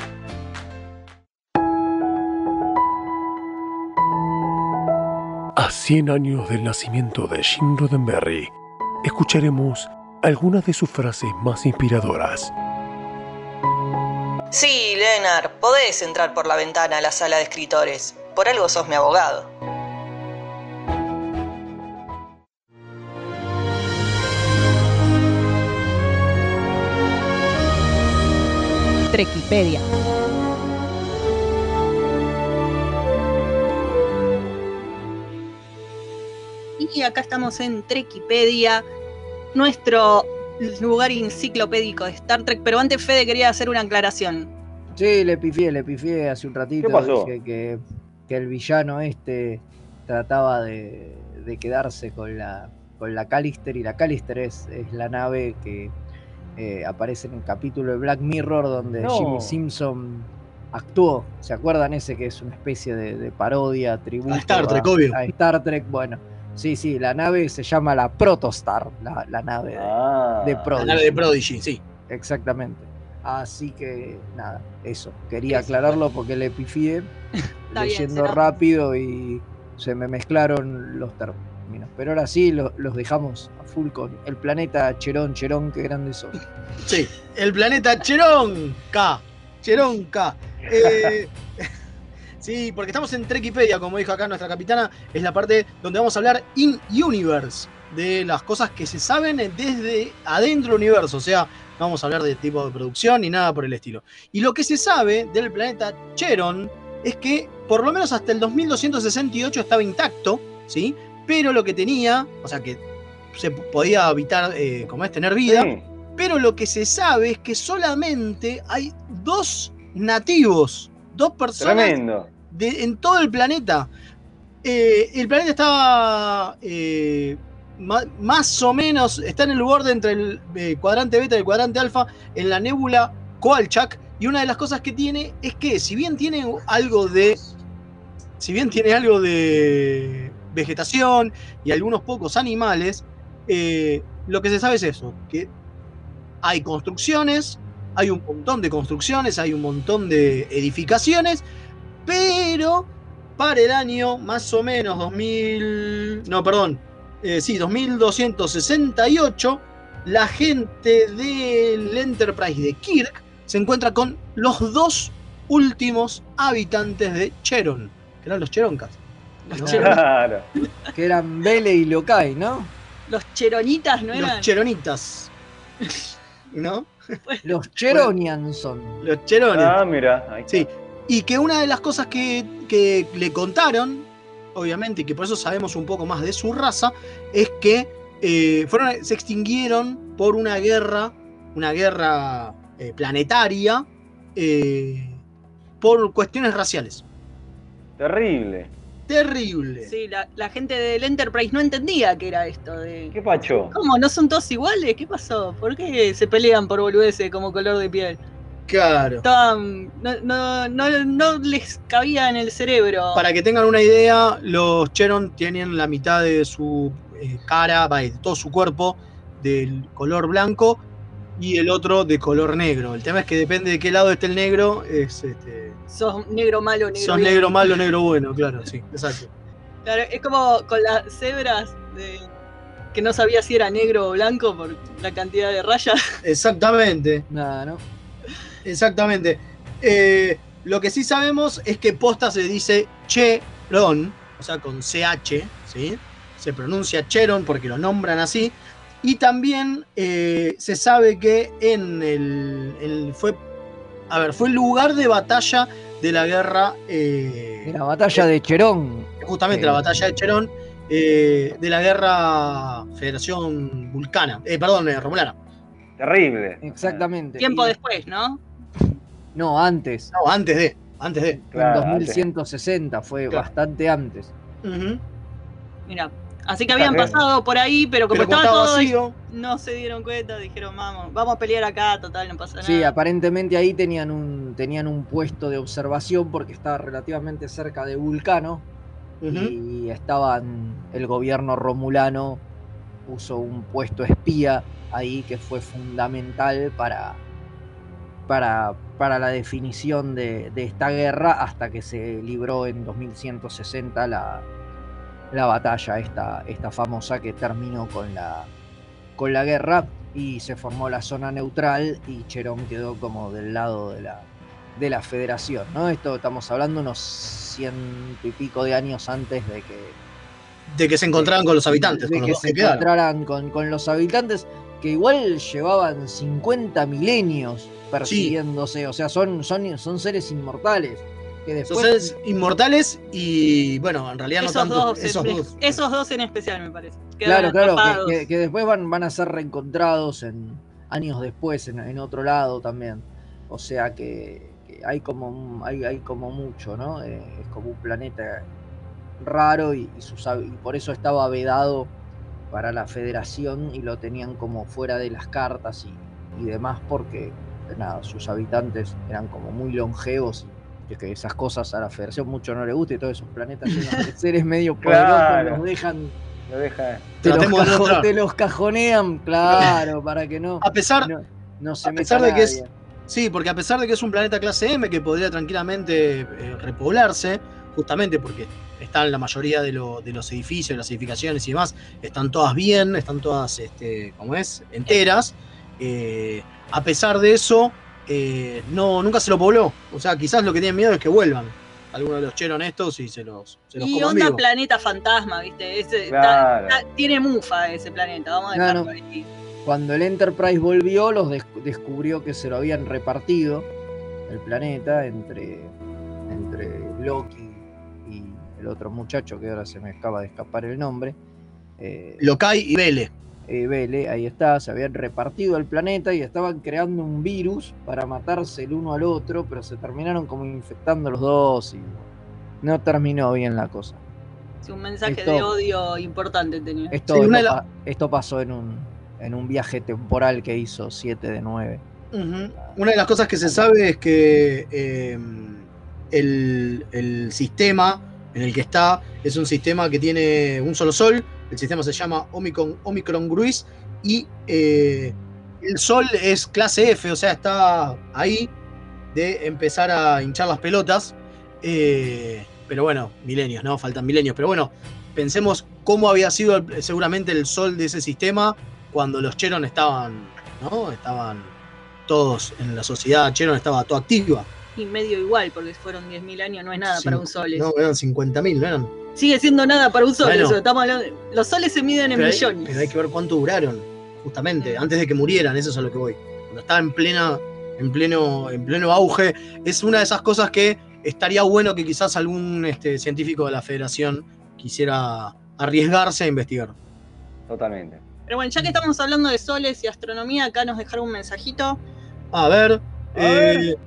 100 años del nacimiento de Jim Roddenberry, escucharemos algunas de sus frases más inspiradoras. Sí, Leonard, podés entrar por la ventana a la sala de escritores. Por algo sos mi abogado. Trequipedia. Y acá estamos en Trequipedia, nuestro lugar enciclopédico de Star Trek. Pero antes, Fede quería hacer una aclaración. Sí, le pifié, le pifié hace un ratito. ¿Qué pasó? Dije que, que el villano este trataba de, de quedarse con la, con la Callister y la Callister es, es la nave que eh, aparece en el capítulo de Black Mirror donde No. Jimmy Simpson actuó. ¿Se acuerdan ese que es una especie de, de parodia, tributo A Star Trek, obvio. a Star Trek? Bueno, sí, sí, la nave se llama la Protostar, la, la nave de, Ah. de La Prodigy. nave de Prodigy, sí. Exactamente. Así que nada, eso. Quería aclararlo porque le pifié *laughs* bien, leyendo rápido y se me mezclaron los términos. Pero ahora sí lo- los dejamos a full con el planeta Cherón, Cherón, qué grande son. Sí, el planeta Cheronka. Cheronka. Eh, *laughs* sí, porque estamos en Trekipedia, como dijo acá nuestra capitana, es la parte donde vamos a hablar in universe, de las cosas que se saben desde adentro del universo, o sea, no vamos a hablar de tipo de producción ni nada por el estilo. Y lo que se sabe del planeta Cheron es que por lo menos hasta el 2268 estaba intacto, ¿sí? Pero lo que tenía, o sea que se podía habitar, eh, como es, tener vida, Sí. pero lo que se sabe es que solamente hay dos nativos, dos personas Tremendo. En todo el planeta. Eh, el planeta está eh, más o menos, está en el borde entre el eh, cuadrante beta y el cuadrante alfa, en la nébula Koalchak. Y una de las cosas que tiene es que, si bien tiene algo de. Si bien tiene algo de vegetación y algunos pocos animales, lo que se sabe es eso: que hay construcciones, hay un montón de construcciones, hay un montón de edificaciones, pero para el año más o menos 2000, no, perdón, eh, sí, 2268, la gente del Enterprise de Kirk se encuentra con los dos últimos habitantes de Cheron, que eran los Cheroncas. Los, Cheron- Claro. Que eran Vele y Lokai, ¿no? Los cheronitas no los eran. Cheronitas. ¿no? *laughs* Los Cheronian son. Los Cherones. Ah, mira. ahí está. Sí. Y que una de las cosas que, que le contaron, obviamente, y que por eso sabemos un poco más de su raza, es que eh, fueron, se extinguieron por una guerra, una guerra eh, planetaria, eh, por cuestiones raciales. Terrible. Terrible. Sí, la, la gente del Enterprise no entendía qué era esto de. ¿Qué pacho? ¿Cómo? ¿No son todos iguales? ¿Qué pasó? ¿Por qué se pelean por boludeces como color de piel? Claro. Estaban. No, no, no, no les cabía en el cerebro. Para que tengan una idea, los Cheron tienen la mitad de su eh, cara, de todo su cuerpo, del color blanco y el otro de color negro. El tema es que depende de qué lado esté el negro, es este, Sos negro malo, negro sos bien. negro malo, *laughs* negro bueno, claro, sí, exacto. Claro, es como con las cebras de que no sabía si era negro o blanco por la cantidad de rayas. Exactamente, Nada, ¿no? Exactamente. Eh, lo que sí sabemos es que posta se dice Cheron, o sea, con CH, ¿sí? Se pronuncia Cheron porque lo nombran así. Y también eh, se sabe que en el, el- fue, a ver, fue el lugar de batalla de la guerra, eh, En la batalla de Cherón. justamente eh, la batalla de Cherón, eh, de la guerra Federación Vulcana, eh, perdón, eh, Romulana. Terrible. Exactamente. Tiempo Y- después, ¿no? No, antes. No, antes de, antes de. Claro, en antes. 2160, fue Claro. bastante antes. Mira. Así que habían pasado por ahí, pero como Pero como estaba estaba todo vacío, no se dieron cuenta, dijeron, vamos, vamos a pelear acá, total, no pasa nada. Sí, aparentemente ahí tenían un, tenían un puesto de observación porque estaba relativamente cerca de Vulcano y estaban, el gobierno romulano puso un puesto espía ahí que fue fundamental para, para, para la definición de, de esta guerra hasta que se libró en 2160 la, la batalla esta, esta famosa que terminó con la, con la guerra y se formó la zona neutral y Cherón quedó como del lado de la, de la federación, ¿no? Esto estamos hablando unos ciento y pico de años antes de que, de que se encontraran con los habitantes, de con los que dos se que quedaron. encontraran con, con los habitantes, que igual llevaban 50 milenios persiguiéndose, o sea, son, son, son seres inmortales. Que Son después, seres inmortales y, bueno, en realidad esos, no tanto. dos, esos en, dos. esos dos en especial, me parece. claro, Quedaron claro, que, que- que después van, van a ser reencontrados en años después en, en otro lado también. O sea que, que hay como hay, hay como mucho, ¿no? Eh, es como un planeta raro y, y sus hab- y por eso estaba vedado para la federación y lo tenían como fuera de las cartas y, y demás porque nada, sus habitantes eran como muy longevos y es que esas cosas a la federación mucho no le gusta y todos esos planetas llenos de *laughs* seres medio poderosos Claro. los dejan Lo deja. te los, cajo- te los cajonean, claro, para que no, A pesar, no, no se a meta pesar de que es- sí, porque a pesar de que es un planeta clase M que podría tranquilamente eh, repoblarse, justamente porque están la mayoría de, lo- de los edificios, las edificaciones y demás, están todas bien, están todas, este, como es, enteras. eh, a pesar de eso, eh, no, nunca se lo pobló. O sea, quizás lo que tienen miedo es que vuelvan algunos de los cheron estos y se los, se los Y coman onda planeta fantasma, ¿viste? Ese, Claro. ta- ta- tiene mufa ese planeta, vamos a No, dejarlo no. ahí. Cuando el Enterprise volvió, los des- descubrió que se lo habían repartido el planeta entre, entre Loki y el otro muchacho que ahora se me acaba de escapar el nombre. eh, Lokai y Vele. Eh, Vele, ahí está, se habían repartido el planeta y estaban creando un virus para matarse el uno al otro, pero se terminaron como infectando los dos y no terminó bien la cosa. Es un mensaje Esto- de odio importante tenía. Esto, Sí, esto la- esto pasó en un, en un viaje temporal que hizo 7 de 9. Ujú. Una de las cosas que se sabe es que eh, el, el sistema en el que está es un sistema que tiene un solo sol. El sistema se llama Omicron, Omicron Gruis y eh, el sol es clase F, o sea, está ahí de empezar a hinchar las pelotas. Eh, pero bueno, milenios, ¿no? Faltan milenios. Pero bueno, pensemos cómo había sido el- seguramente el sol de ese sistema cuando los Cheron estaban, ¿no? Estaban todos en la sociedad, Cheron estaba toda activa. Y medio igual, porque fueron 10.000 años, no es nada para un sol. No, eran 50.000, ¿no eran? Sigue siendo nada para un sol, Bueno. eso. Estamos hablando- Los soles se miden en Pero hay, millones. pero hay que ver cuánto duraron. justamente, antes de que murieran, eso es a lo que voy. Cuando estaba en plena, en pleno, en pleno auge, es una de esas cosas que estaría bueno que quizás algún este, científico de la federación quisiera arriesgarse a investigar. Totalmente. Pero bueno, ya que estamos hablando de soles y astronomía, acá nos dejaron un mensajito. A ver, A eh, ver.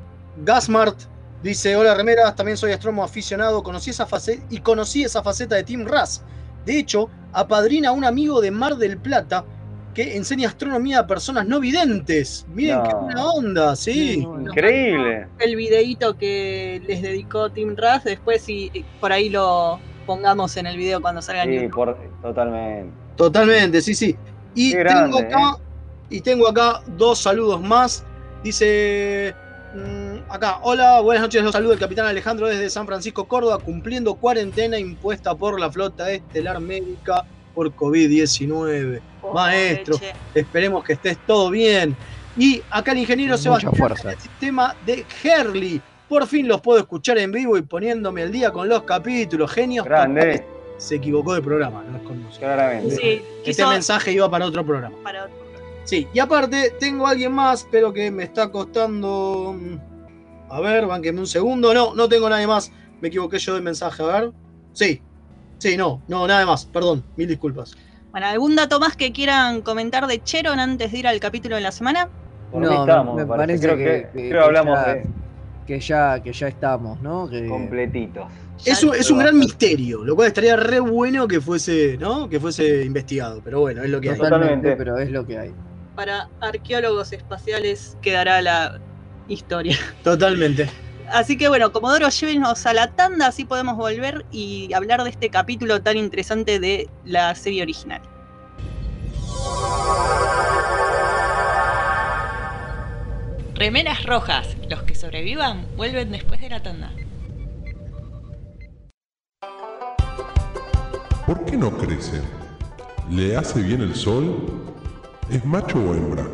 Gasmart dice, hola remeras, también soy astrónomo aficionado, conocí esa faceta y conocí esa faceta de Tim Raz. De hecho, apadrina a un amigo de Mar del Plata que enseña astronomía a personas no videntes. Miren qué buena onda, sí. Increíble. El videíto que les dedicó Tim Raz, después si por ahí lo pongamos en el video cuando salga Sí, por, totalmente. Totalmente, sí, sí. Y tengo ¿eh? acá, y tengo acá dos saludos más. Dice acá, hola, buenas noches, los saludo el capitán Alejandro desde San Francisco, Córdoba, cumpliendo cuarentena impuesta por la flota estelar médica por COVID-19. Maestro, leche. esperemos que estés todo bien. Y acá el ingeniero Mucha Sebastián fuerza. del sistema de Herley. Por fin los puedo escuchar en vivo y poniéndome al día con los capítulos. Genios. Grande. Se equivocó de programa, no es con nosotros. Claramente. Sí, Este quiso mensaje iba para otro programa. para otro. Sí, y aparte tengo a alguien más, pero que me está costando. mm, A ver, banqueme un segundo. No, no tengo nadie más. Me equivoqué yo del mensaje, a ver. Sí, sí, no, no, nada más. Perdón, mil disculpas. Bueno, ¿algún dato más que quieran comentar de Cheron antes de ir al capítulo de la semana? Por No, estamos, me parece. Creo que, que, que- creo que hablamos ya, de que ya que ya estamos, ¿no? Que, completitos. Es un, es un gran misterio, lo cual estaría re bueno que fuese, ¿no? Que fuese investigado, pero bueno, es lo que hay. totalmente, Totalmente. pero es lo que hay. Para arqueólogos espaciales quedará la historia. *laughs* Totalmente. Así que bueno, Comodoro, llévenos a la tanda, así podemos volver y hablar de este capítulo tan interesante de la serie original. Remeras rojas, los que sobrevivan vuelven después de la tanda. ¿Por qué no crece? ¿Le hace bien el sol? ¿Es macho o hembra?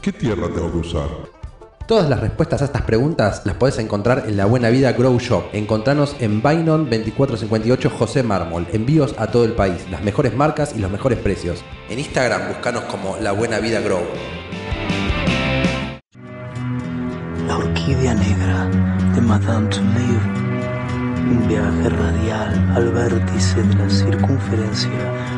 ¿Qué tierra tengo que usar? Todas las respuestas a estas preguntas las podés encontrar en La Buena Vida Grow Shop. Encontranos en Bainon 2458 José Mármol. Envíos a todo el país, las mejores marcas y los mejores precios. En Instagram buscanos como La Buena Vida Grow. La orquídea negra de Madame Touleau. Un viaje radial al vértice de la circunferencia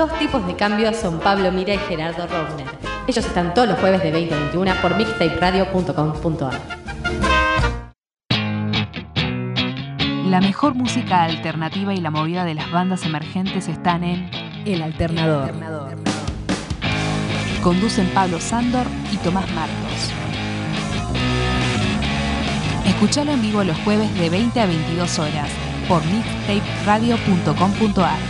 Dos tipos de cambios son Pablo Mira y Gerardo Rovner. Ellos están todos los jueves de 20 a 21 por mixtaperadio.com.ar. La mejor música alternativa y la movida de las bandas emergentes están en El Alternador. Conducen Pablo Sándor y Tomás Marcos. Escuchalo en vivo los jueves de 20 a 22 horas por mixtaperadio.com.ar.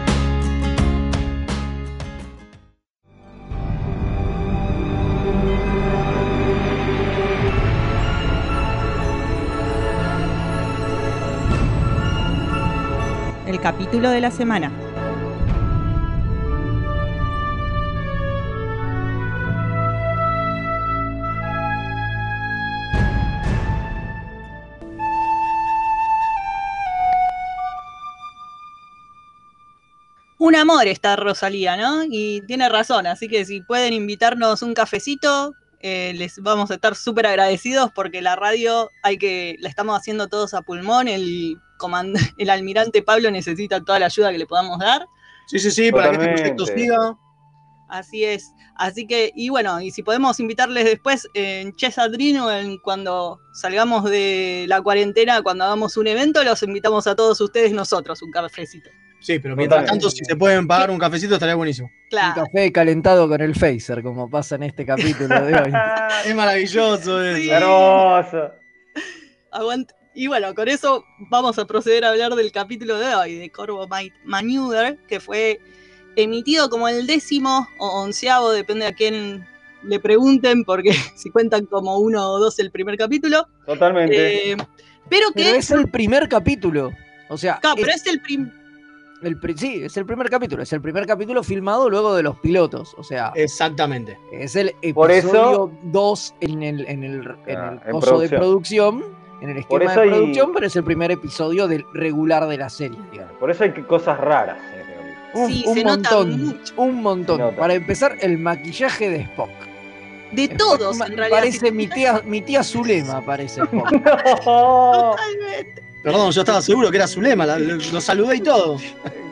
Capítulo de la semana. Un amor está Rosalía, ¿no? Y tiene razón, así que si pueden invitarnos un cafecito, eh, les vamos a estar súper agradecidos porque la radio hay que, la estamos haciendo todos a pulmón. El, el almirante Pablo necesita toda la ayuda que le podamos dar. Sí, sí, sí, para que este proyecto siga. Así es. Así que, y bueno, y si podemos invitarles después en Chesadrino, en cuando salgamos de la cuarentena, cuando hagamos un evento, los invitamos a todos ustedes nosotros, un cafecito. Sí, pero mientras Totalmente. tanto, si se pueden pagar un cafecito, estaría buenísimo. Un café calentado con el phaser, como pasa en este capítulo de hoy. *laughs* Es maravilloso eso. Hermoso. Aguant- Y bueno, con eso vamos a proceder a hablar del capítulo de hoy, de Corvo Might Maneuver, que fue emitido como el décimo o onceavo, depende a quién le pregunten, porque *laughs* si cuentan como uno o dos el primer capítulo. Totalmente. Eh, pero que Pero es el primer capítulo. O sea, Claro, pero es es el prim- el pri- sí, es el primer capítulo. Es el primer capítulo filmado luego de los pilotos. O sea, Exactamente. es el episodio 2 en el, en el, en Ah, el en coso de producción. En el Por esquema eso de hay- producción, pero es el primer episodio del regular de la serie. digamos. Por eso hay que- cosas raras en capítulo. Un, Sí, un se nota montón, un montón. Para empezar, el maquillaje de Spock. de todos, en realidad. Parece mi tía, mi tía Zulema, parece *laughs* Spock. Totalmente. Perdón, yo estaba seguro que era Zulema, la- lo, lo saludé y todo.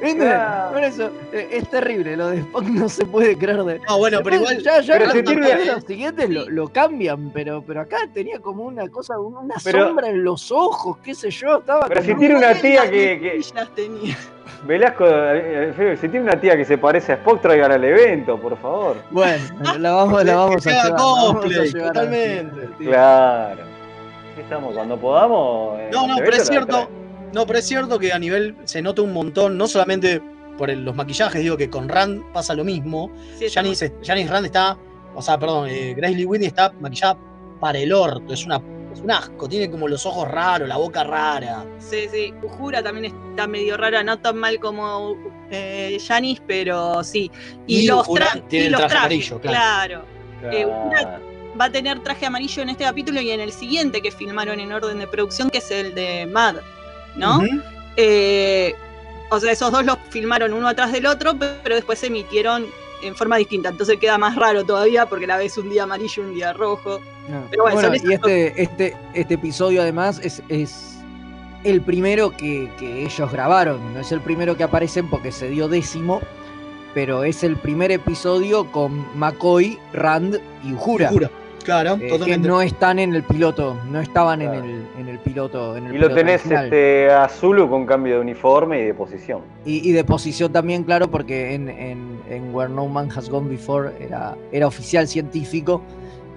¿Viste? Claro. Por eso, eh, es terrible, lo de Spock no se puede creer de. No, bueno, pero igual. Ya, ya Pero los siguientes lo, lo cambian, pero, pero acá tenía como una cosa, una Pero- sombra en los ojos, qué sé yo, estaba Pero si tiene una tía que, que- tenía. Velasco, eh, eh, si tiene una tía que se parece a Spock, traigan al evento, por favor. Bueno, *laughs* la vamos, la vamos a llevar. la vamos a llevar totalmente. Claro. Estamos, cuando podamos. en No, no, pero es cierto. No, pero es cierto que a nivel se nota un montón, no solamente por el- los maquillajes, digo que con Rand pasa lo mismo. Sí, es Janice, Janice Rand está, o sea, perdón, eh, Grace Lee Whitney está maquillada para el orto, es, una, es un asco, tiene como los ojos raros, la boca rara. Sí, sí. Ujura también está medio rara, no tan mal como eh, Janis, pero sí. Y, Y los, tra- tiene y el los traje trajes, amarillo, claro. claro. Eh, Uhura Claro. Va a tener traje amarillo en este capítulo y en el siguiente que filmaron en orden de producción, que es el de Mad, ¿no? Eh, o sea, esos dos los filmaron uno atrás del otro, pe- pero después se emitieron en forma distinta. Entonces queda más raro todavía porque la ves un día amarillo y un día rojo. No. Pero bueno, Bueno, y este, este, este episodio además es, es el primero que, que ellos grabaron. No es el primero que aparecen porque se dio décimo, pero es el primer episodio con McCoy, Rand y Uhura. Uhura, Claro, eh, que no están en el piloto, no estaban Claro. en, el, en el piloto. En el Y lo piloto tenés original. este, a Zulu con cambio de uniforme y de posición. Y, y de posición también, claro, porque en, en, en Where No Man Has Gone Before era, era oficial científico.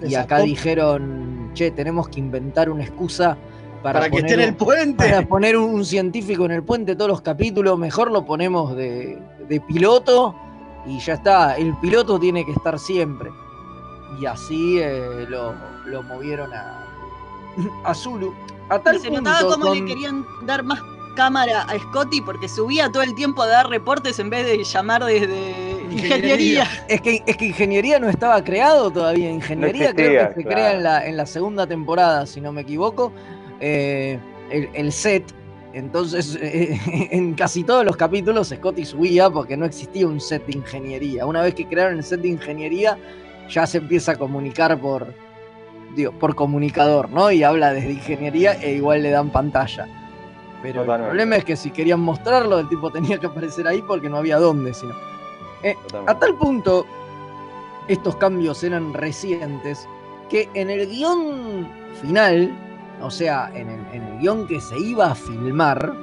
Y acá dijeron, che, tenemos que inventar una excusa para, Para que esté en el un- puente. para poner un, un científico en el puente todos los capítulos. Mejor lo ponemos de, de piloto y ya está. El piloto tiene que estar siempre. Y así eh, lo, lo movieron a, *laughs* a Zulu. A tal se notaba punto cómo le con- querían dar más cámara a Scotty porque subía todo el tiempo a dar reportes en vez de llamar desde ingeniería. Es que, es que ingeniería no estaba creado todavía. Ingeniería No creo existía, que se claro. crea en la, en la segunda temporada, si no me equivoco. Eh, el, el set. Entonces, *laughs* eh, en casi todos los capítulos Scotty subía porque no existía un set de ingeniería. Una vez que crearon el set de ingeniería, ya se empieza a comunicar por, digo, por comunicador, ¿no? Y habla desde ingeniería e igual le dan pantalla. Pero Totalmente. el problema es que si querían mostrarlo, el tipo tenía que aparecer ahí porque no había dónde, sino. Eh, a tal punto, estos cambios eran recientes que en el guion final, o sea, en el, en el guion que se iba a filmar,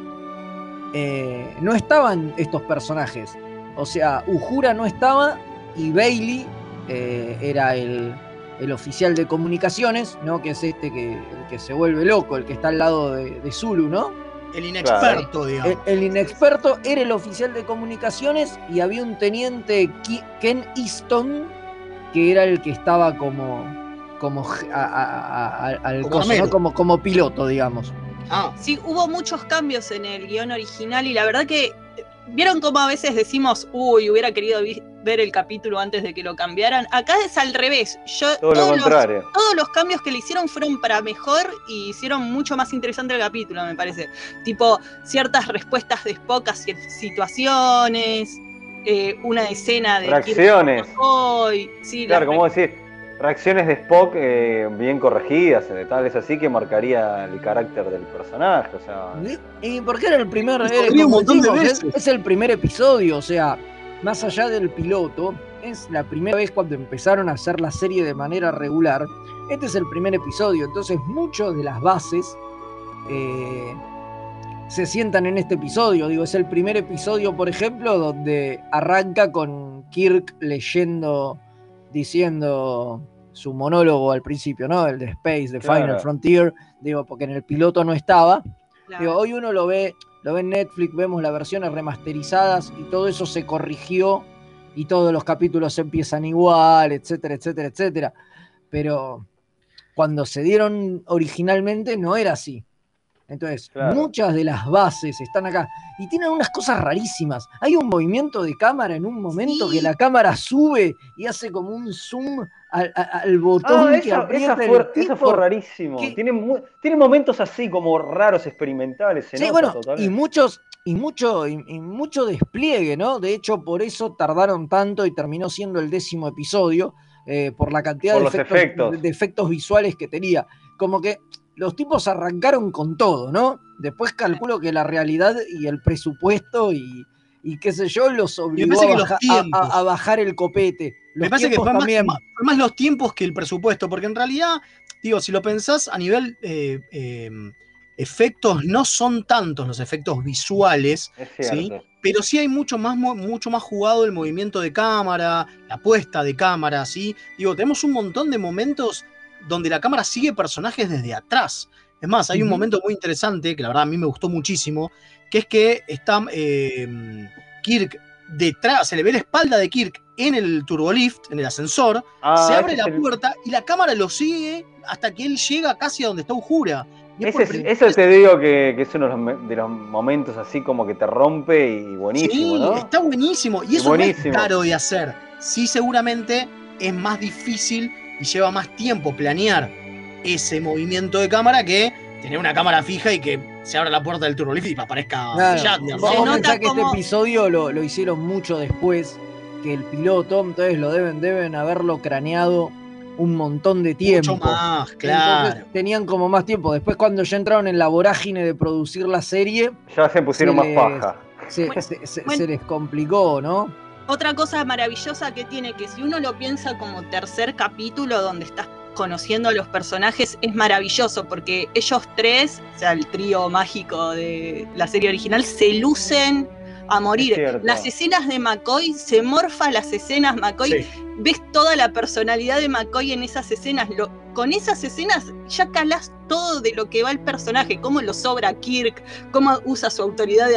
eh, no estaban estos personajes. O sea, Uhura no estaba y Bailey eh, era el, el oficial de comunicaciones, ¿no? Que es este que, el que se vuelve loco, el que está al lado de, de Zulu, ¿no? El inexperto, digamos. El, el inexperto era el oficial de comunicaciones y había un teniente Ken Easton que era el que estaba como como je- a- a- a- a- al Como coso, ¿no? armero. como, como piloto, digamos. Ah, Sí, hubo muchos cambios en el guion original y la verdad que eh, vieron cómo a veces decimos, uy, hubiera querido vi- ver el capítulo antes de que lo cambiaran. Acá es al revés. Yo, Todo lo todos los- contrario. todos los cambios que le hicieron fueron para mejor y hicieron mucho más interesante el capítulo, me parece. Tipo, ciertas respuestas de Spock a situaciones, eh, una escena de Reacciones. McCoy, sí, Claro, como decir, reacciones de Spock eh, bien corregidas, tal es así que marcaría el carácter del personaje. O sea, ¿Y por qué era el primer? Y eh, un montón de es el primer episodio, o sea, más allá del piloto, es la primera vez cuando empezaron a hacer la serie de manera regular. Este es el primer episodio, entonces muchas de las bases eh, se sientan en este episodio. Digo, es el primer episodio, por ejemplo, donde arranca con Kirk leyendo, diciendo su monólogo al principio, ¿no? El de Space, de Claro. Final Frontier. Digo, porque en el piloto no estaba. Digo, hoy uno lo ve, lo ve en Netflix, vemos las versiones remasterizadas y todo eso se corrigió y todos los capítulos empiezan igual, etcétera, etcétera, etcétera. Pero cuando se dieron originalmente no era así. Entonces, Claro. muchas de las bases están acá y tienen unas cosas rarísimas. Hay un movimiento de cámara en un momento que la cámara sube y hace como un zoom al, al botón Ah, que esa, aprieta esa el fue, eso fue rarísimo. que- Tiene, mu- tiene momentos así como raros, experimentales. Se Sí, nota bueno, y muchos, y mucho, y, y mucho despliegue, ¿no? De hecho, por eso tardaron tanto y terminó siendo el décimo episodio, eh, por la cantidad Por de efectos, efectos. de- de efectos visuales que tenía. Como que los tipos arrancaron con todo, ¿no? Después calculo que la realidad y el presupuesto y, y qué sé yo, los obligó baja- a bajar el copete. Los Me parece que fue más, más- fue más los tiempos que el presupuesto, porque en realidad, digo, si lo pensás a nivel eh, eh, efectos, no son tantos los efectos visuales, Es ¿sí? pero sí hay mucho más, mucho más jugado el movimiento de cámara, la puesta de cámara, ¿sí? Digo, tenemos un montón de momentos donde la cámara sigue personajes desde atrás. Es más, hay un momento muy interesante, que la verdad a mí me gustó muchísimo, que es que está eh, Kirk detrás, se le ve la espalda de Kirk en el turbolift, en el ascensor, Ah, se abre la el- puerta y la cámara lo sigue hasta que él llega casi a donde está es Ese es- eso te digo que, que es uno de los, momentos así como que te rompe y buenísimo, sí, ¿no? está buenísimo. Y eso no es buenísimo. caro de hacer. Sí, seguramente es más difícil y lleva más tiempo planear ese movimiento de cámara que tener una cámara fija y que se abra la puerta del turbolift y aparezca Claro, Shatner, ¿no? Vamos a nota que este episodio lo, lo hicieron mucho después que el piloto, entonces lo deben, deben haberlo craneado un montón de tiempo. Mucho más, claro. Entonces tenían como más tiempo. Después cuando ya entraron en la vorágine de producir la serie, Ya se pusieron se más les- paja. se, Bueno, se- se- bueno. se les complicó, ¿no? Otra cosa maravillosa que tiene, que si uno lo piensa como tercer capítulo donde estás conociendo a los personajes, es maravilloso porque ellos tres, o sea, el trío mágico de la serie original, se lucen a morir. Las escenas de McCoy, se morfa las escenas McCoy, Sí. ves toda la personalidad de McCoy en esas escenas. Lo- con esas escenas ya calás todo de lo que va el personaje, cómo lo sobra Kirk, cómo usa su autoridad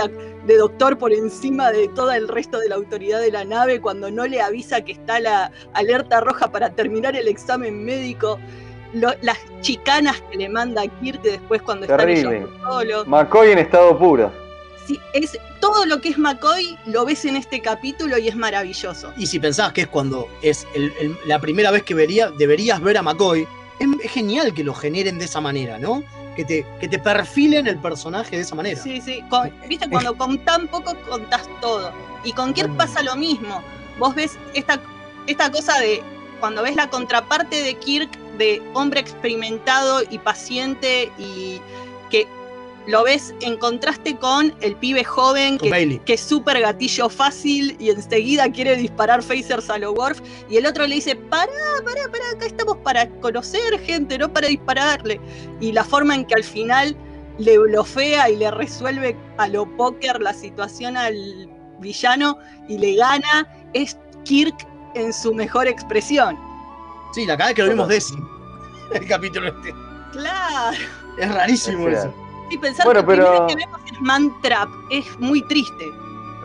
de, doctor por encima de todo el resto de la autoridad de la nave cuando no le avisa que está la alerta roja para terminar el examen médico. Lo- las chicanas que le manda Kirk después cuando Terrible. están ellos solos. McCoy en estado puro. Sí, es, todo lo que es McCoy lo ves en este capítulo y es maravilloso. Y si pensabas que es cuando es el- el- la primera vez que vería, deberías ver a McCoy, es, es genial que lo generen de esa manera, ¿no? Que te, que te perfilen el personaje de esa manera. Sí, sí. con- Viste, cuando con tan poco contás todo. Y con Kirk pasa lo mismo. Vos ves esta, esta cosa de. Cuando ves la contraparte de Kirk, de hombre experimentado y paciente, y que lo ves en contraste con el pibe joven que, que es súper gatillo fácil y enseguida quiere disparar phasers a lo Worf. Y el otro le dice: Pará, pará, pará, acá estamos para conocer gente, no para dispararle. Y la forma en que al final le blofea y le resuelve a lo póker la situación al villano y le gana es Kirk en su mejor expresión. Sí, la cada vez que lo vimos Desi. *laughs* El capítulo este. Claro. Es rarísimo Es eso. Y pensar Bueno, que pero- que vemos es Mantrap es muy triste.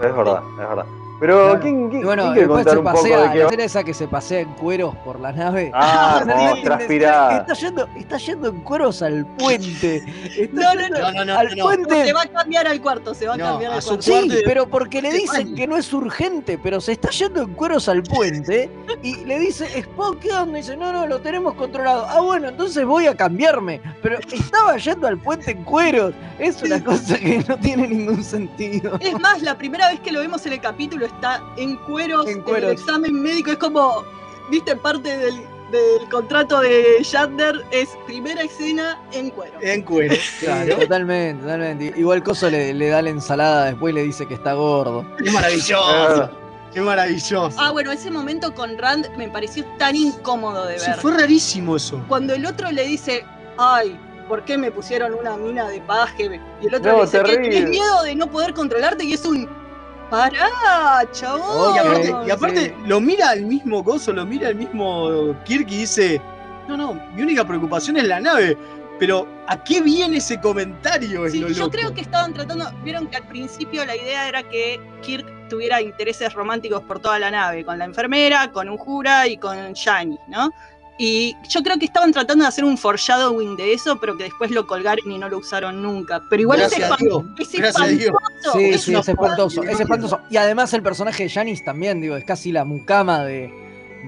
Es verdad, es verdad. Pero, Claro. ¿quién, bueno, quién quiere después contar se un poco de pasea, qué la escena esa que se pasea en cueros por la nave. Ah, Está- transpirada. Está yendo, está yendo en cueros al puente. *laughs* Está No, no, no, no, no, al no. puente. Se va a cambiar al cuarto, se va a No, cambiar a al su cuarto. Sí, pero porque le dicen que no es urgente, pero se está yendo en cueros al puente y le dice, Spock, ¿qué onda? Y dice, no, no, lo tenemos controlado. Ah, bueno, entonces voy a cambiarme. Pero estaba yendo al puente en cueros. Es una cosa que no tiene ningún sentido. Es más, la primera vez que lo vemos en el capítulo está en cueros, En el examen médico. Es como, viste, parte del del contrato de Shatner es primera escena en cuero. En cuero, Sí, claro. totalmente, totalmente. Igual Coso le, le da la ensalada, después le dice que está gordo. Qué maravilloso. *laughs* Qué maravilloso. Ah, bueno, ese momento con Rand me pareció tan incómodo de Sí, ver. fue rarísimo eso. Cuando el otro le dice, ay, ¿por qué me pusieron una mina de paje? Y el otro No, le dice, ¿qué terrible. tenés miedo de no poder controlarte? Y es un, pará, chabón. Y aparte, y aparte lo mira el mismo Gozo, lo mira el mismo Kirk y dice, no, no, mi única preocupación es la nave. Pero, ¿a qué viene ese comentario? Es Sí, lo yo loco. creo que estaban tratando, vieron que al principio la idea era que Kirk tuviera intereses románticos por toda la nave, con la enfermera, con Uhura y con Shani, ¿no? Y yo creo que estaban tratando de hacer un foreshadowing de eso, pero que después lo colgaron y no lo usaron nunca. Pero igual es, Gracias a espan- Dios, es espantoso. Sí, es sí, es espantoso, es espantoso. Y además el personaje de Janis también, digo, es casi la mucama de,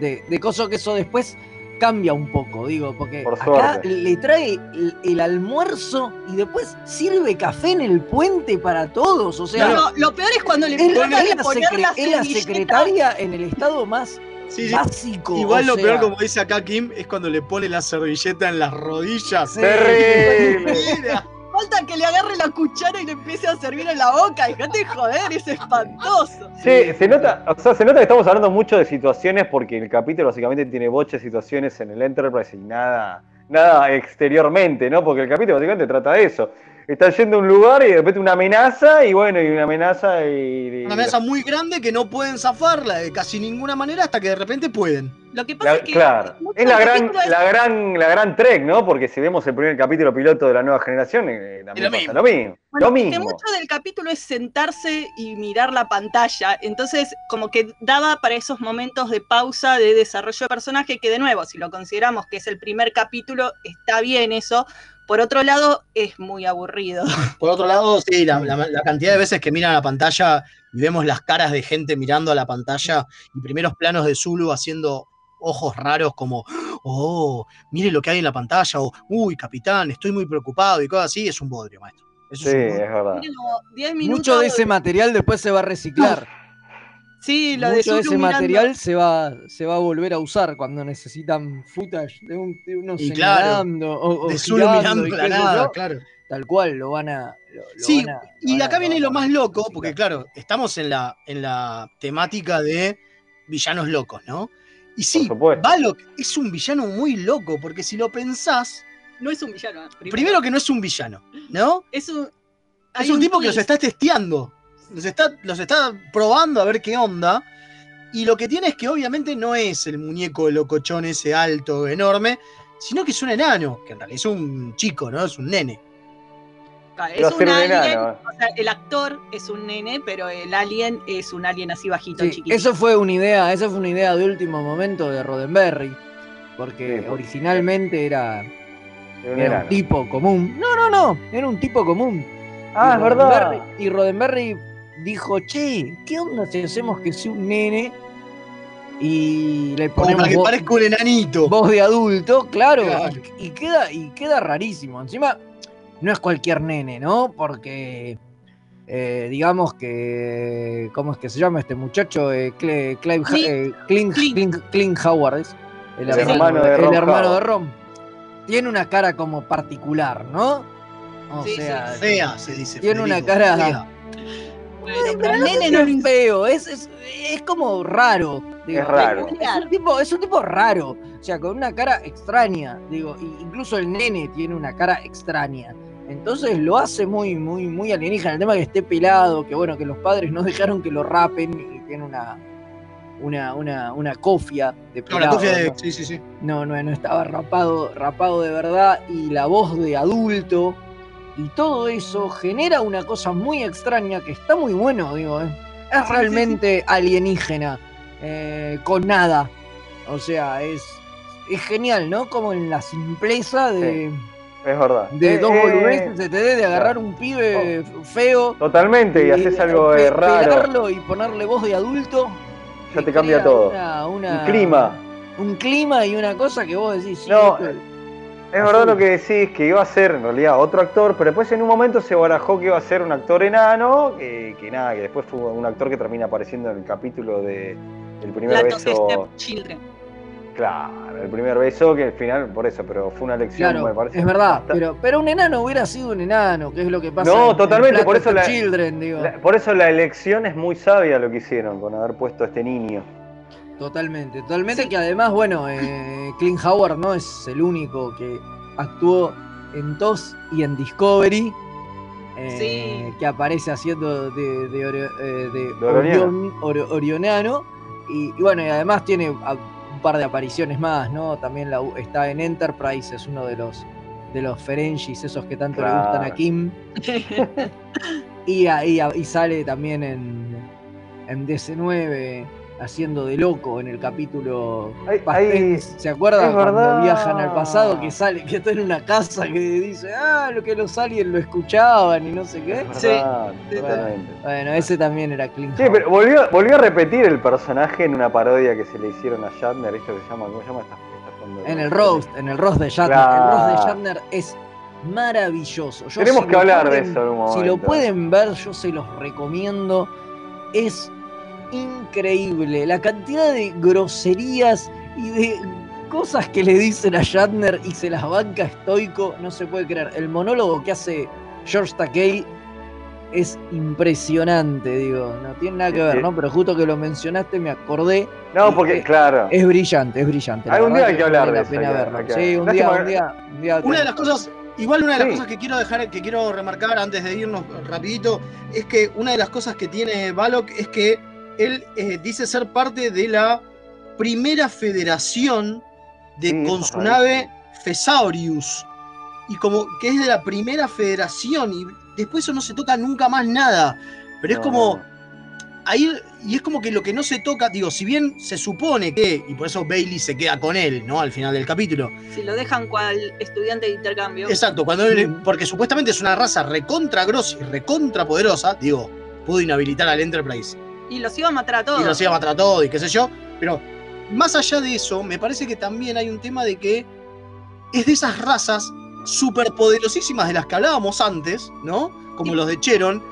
de, de Coso, que eso después cambia un poco, digo, porque Por acá le trae el, el almuerzo y después sirve café en el puente para todos, o sea... No, no, lo peor es cuando le es, la- la secre- la es la servilleta. secretaria en el estado más Sí, sí. básico. Igual lo sea, peor, como dice acá Kim, es cuando le pone la servilleta en las rodillas. Terrible. Falta que le agarre la cuchara y le empiece a servir en la boca. Dejate de joder, es espantoso. Sí, se nota, o sea, se nota que estamos hablando mucho de situaciones porque el capítulo básicamente tiene boches de situaciones en el Enterprise y nada, nada exteriormente, ¿no? Porque el capítulo básicamente trata de eso. Está yendo a un lugar y de repente una amenaza y bueno, y una amenaza y. Una amenaza muy grande que no pueden zafarla de casi ninguna manera hasta que de repente pueden. Lo que pasa La- es que claro, es la gran, es- la gran, la gran trek, ¿no? Porque si vemos el primer capítulo piloto de la nueva generación, eh, también lo pasa mismo. lo mismo. Bueno, lo es que mismo. mucho del capítulo es sentarse y mirar la pantalla. Entonces, como que daba para esos momentos de pausa de desarrollo de personaje, que de nuevo, si lo consideramos que es el primer capítulo, está bien eso. Por otro lado, es muy aburrido. *laughs* Por otro lado, sí, la, la- la cantidad de veces que miran a la pantalla y vemos las caras de gente mirando a la pantalla y primeros planos de Zulu haciendo ojos raros como, oh, mire lo que hay en la pantalla, o, uy, capitán, estoy muy preocupado y cosas así, es un bodrio, maestro. Eso Sí, es un es bodrio. verdad. 10 minutos. Mucho de ese material después se va a reciclar. *laughs* Sí, lo de Mucho de Zulu ese mirando. material se va, se va a volver a usar cuando necesitan footage de, un, de uno Y claro, señalando o, o de Zulu girando mirando y la nada, yo. claro. Tal cual, lo van a. lo- lo Sí, van a- y van a- acá viene lo más loco, porque claro, estamos en la, en la temática de villanos locos, ¿no? Y sí, Balok es un villano muy loco, porque si lo pensás, No es un villano. Primero, primero que no es un villano, ¿no? es un. Es un tipo que los está testeando, los está, los está probando a ver qué onda. Y lo que tiene es que obviamente no es el muñeco locochón ese alto, enorme, sino que es un enano, que en realidad es un chico, ¿no? Es un nene. Ah, Es un un alien, enano. o sea, el actor es un nene, pero el alien es un alien así bajito, Sí, chiquito. eso fue una idea, esa fue una idea de último momento de Roddenberry. Porque Sí, originalmente era, Era un era enano. un tipo común. No, no, no, era un tipo común. Ah, Y es verdad. Y Roddenberry dijo, che, ¿qué onda si hacemos que sea un nene? Y le Como ponemos para que voz, parezca un enanito. voz de adulto, claro, Claro. Y, y queda, y queda rarísimo. Encima, no es cualquier nene, ¿no? Porque eh, digamos que. ¿Cómo es que se llama este muchacho? Eh, Cle- Clive eh, Clint, Clint- Clint Howard, es el, El hermano, hermano de el Ron hermano de Howard. Ron. Tiene una cara como particular, ¿no? O Sí, sí. sea, Fea, se dice. tiene una cara. fea. Bueno, pero el no sé nene no es feo, es, es, es como raro. digo. Es raro. Es un, tipo, es un tipo raro, o sea, con una cara extraña. Digo, incluso el nene tiene una cara extraña. Entonces lo hace muy, muy, muy alienígena. El tema que esté pelado, que bueno, que los padres no *laughs* dejaron que lo rapen y tiene una, una, una, una cofia de No, pelado. la cofia de. ¿no? Sí, sí, sí. No, no, no estaba rapado, rapado de verdad y la voz de adulto y todo eso genera una cosa muy extraña que está muy bueno, digo, ¿eh? es sí, realmente alienígena, eh, con nada, o sea, es, es genial, ¿no? Como en la simpleza de, Es verdad. de Eh, dos eh, boludeces se te dé de agarrar un pibe feo Totalmente, y haces algo pe- eh, raro. pelarlo y ponerle voz de adulto. Ya y te cambia todo. una- una- Un clima. un clima y una cosa que vos decís, No, esto- Es verdad lo que decís, que iba a ser en realidad otro actor, pero después en un momento se barajó que iba a ser un actor enano, que, que nada, que después fue un actor que termina apareciendo en el capítulo de El primer Platos beso. Step Children. Claro, el primer beso que al final, por eso, pero fue una lección, Claro, me parece. es verdad, pero, pero un enano hubiera sido un enano, que es lo que pasa No, en- totalmente, en por eso la- Children, digo. La- por eso la elección es muy sabia lo que hicieron con haber puesto a este niño. Totalmente, totalmente, que además, bueno, eh, *clears throat* Clint Howard no es el único que actuó en TOS y en Discovery, eh, que aparece haciendo de, de, eh, de. Orion- Orionano, y, y bueno, y además tiene a- un par de apariciones más, ¿no? También la está en Enterprise, es uno de los de los Ferengis, esos que tanto le gustan a. Kim. *laughs* Y, a- y a- y sale también en, en DC9 haciendo de loco en el capítulo ¿Se acuerdan cuando verdad. viajan al pasado que sale, que está en una casa que dice, ah, lo que los aliens lo escuchaban y no sé qué? Es verdad, totalmente. Bueno, ese también era Clint Sí, pero volvió, volvió a repetir el personaje en una parodia que se le hicieron a Shatner, esto que se llama, ¿cómo se llama esta esta cuando- En el roast, en el roast de Shatner. Claro. El roast de Shatner es maravilloso. Yo, Tenemos si que hablar de eso en un Si lo momento. pueden ver, yo se los recomiendo. Es increíble la cantidad de groserías y de cosas que le dicen a Shatner y se las banca estoico. No se puede creer. El monólogo que hace George Takei es impresionante, digo. No tiene nada que ver. ¿no? Pero justo que lo mencionaste me acordé. No, porque, es- claro. Es brillante, es brillante. la Algún día hay que hablar vale de la eso, Sí, un día, un día, un día Una de las cosas, igual una de las Sí. cosas que quiero dejar, que quiero remarcar antes de irnos rapidito, es que una de las cosas que tiene Balok es que él eh, dice ser parte de la primera federación de con su nave Thesaurius. Y como que es de la primera federación y después eso no se toca nunca más nada. Pero es como ahí y es como que lo que no se toca, digo, si bien se supone que y por eso Bailey se queda con él, ¿no? Al final del capítulo. Si lo dejan cual estudiante de intercambio. Exacto, cuando él- porque supuestamente es una raza recontra grosa y recontra poderosa, digo, pudo inhabilitar al Enterprise Y los iba a matar a todos. y los iba a matar a todos y qué sé yo, pero más allá de eso, me parece que también hay un tema de que es de esas razas superpoderosísimas de las que hablábamos antes, ¿no? Como los de Cheron,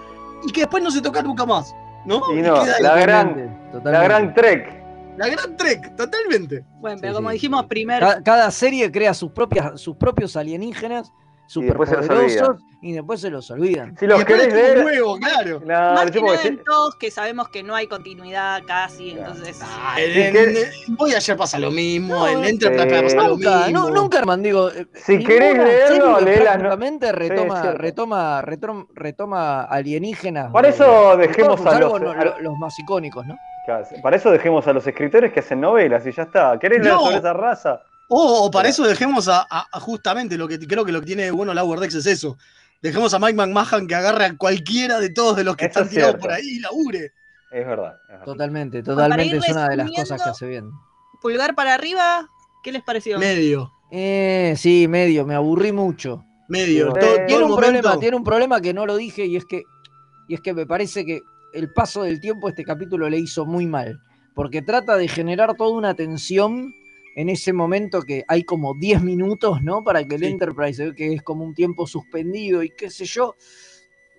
y que después no se tocan nunca más, ¿no? Y no, la gran, la gran Trek. La gran Trek, totalmente. Bueno, pero Sí, como sí, dijimos primero, Cada, cada serie crea sus, propias, sus propios alienígenas superpoderosos y después se los olvidan. Si los querés ver. claro. Claro, más yo que nada en todos que sabemos que no hay continuidad casi, entonces. En, Si en- en Voyager pasa lo mismo, No, en eh, Enterprise pasa lo Nunca, mismo. no, nunca, Armand, digo, eh, Si querés leerlo, léelas, no- prácticamente Sí, retoma, retoma, retoma, retoma alienígenas. De- eso de dejemos a los- no- a- lo- los más icónicos, ¿no? Claro, Para eso dejemos a los escritores que hacen novelas y ya está. ¿Querés leer No. sobre esa raza? O, o para eso dejemos a, a- a justamente lo que creo que lo que tiene bueno Lower Decks es eso. Dejemos a Mike McMahon que agarre a cualquiera de todos de los que Eso están es tirados por ahí y labure. Es verdad. es verdad. Totalmente, totalmente es una de las cosas que hace bien. Pulgar para arriba, ¿qué les pareció? Medio, Eh, sí, medio, me aburrí mucho. medio. Eh, todo, tiene todo un momento- problema, tiene un problema que no lo dije y es que y es que me parece que el paso del tiempo este capítulo le hizo muy mal, porque trata de generar toda una tensión en ese momento que hay como 10 minutos, ¿no? Para que el Sí. Enterprise que es como un tiempo suspendido y qué sé yo.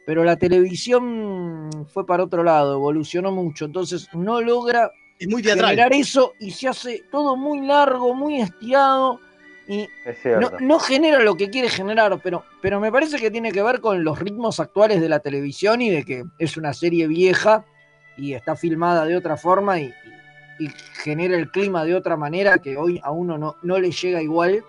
Pero la televisión fue para otro lado, evolucionó mucho, entonces no logra Es muy teatral. generar eso y se hace todo muy largo, muy estirado y Es no, no genera lo que quiere generar, pero, pero me parece que tiene que ver con los ritmos actuales de la televisión y de que es una serie vieja y está filmada de otra forma y, y- y genera el clima de otra manera que hoy a uno no, no le llega igual.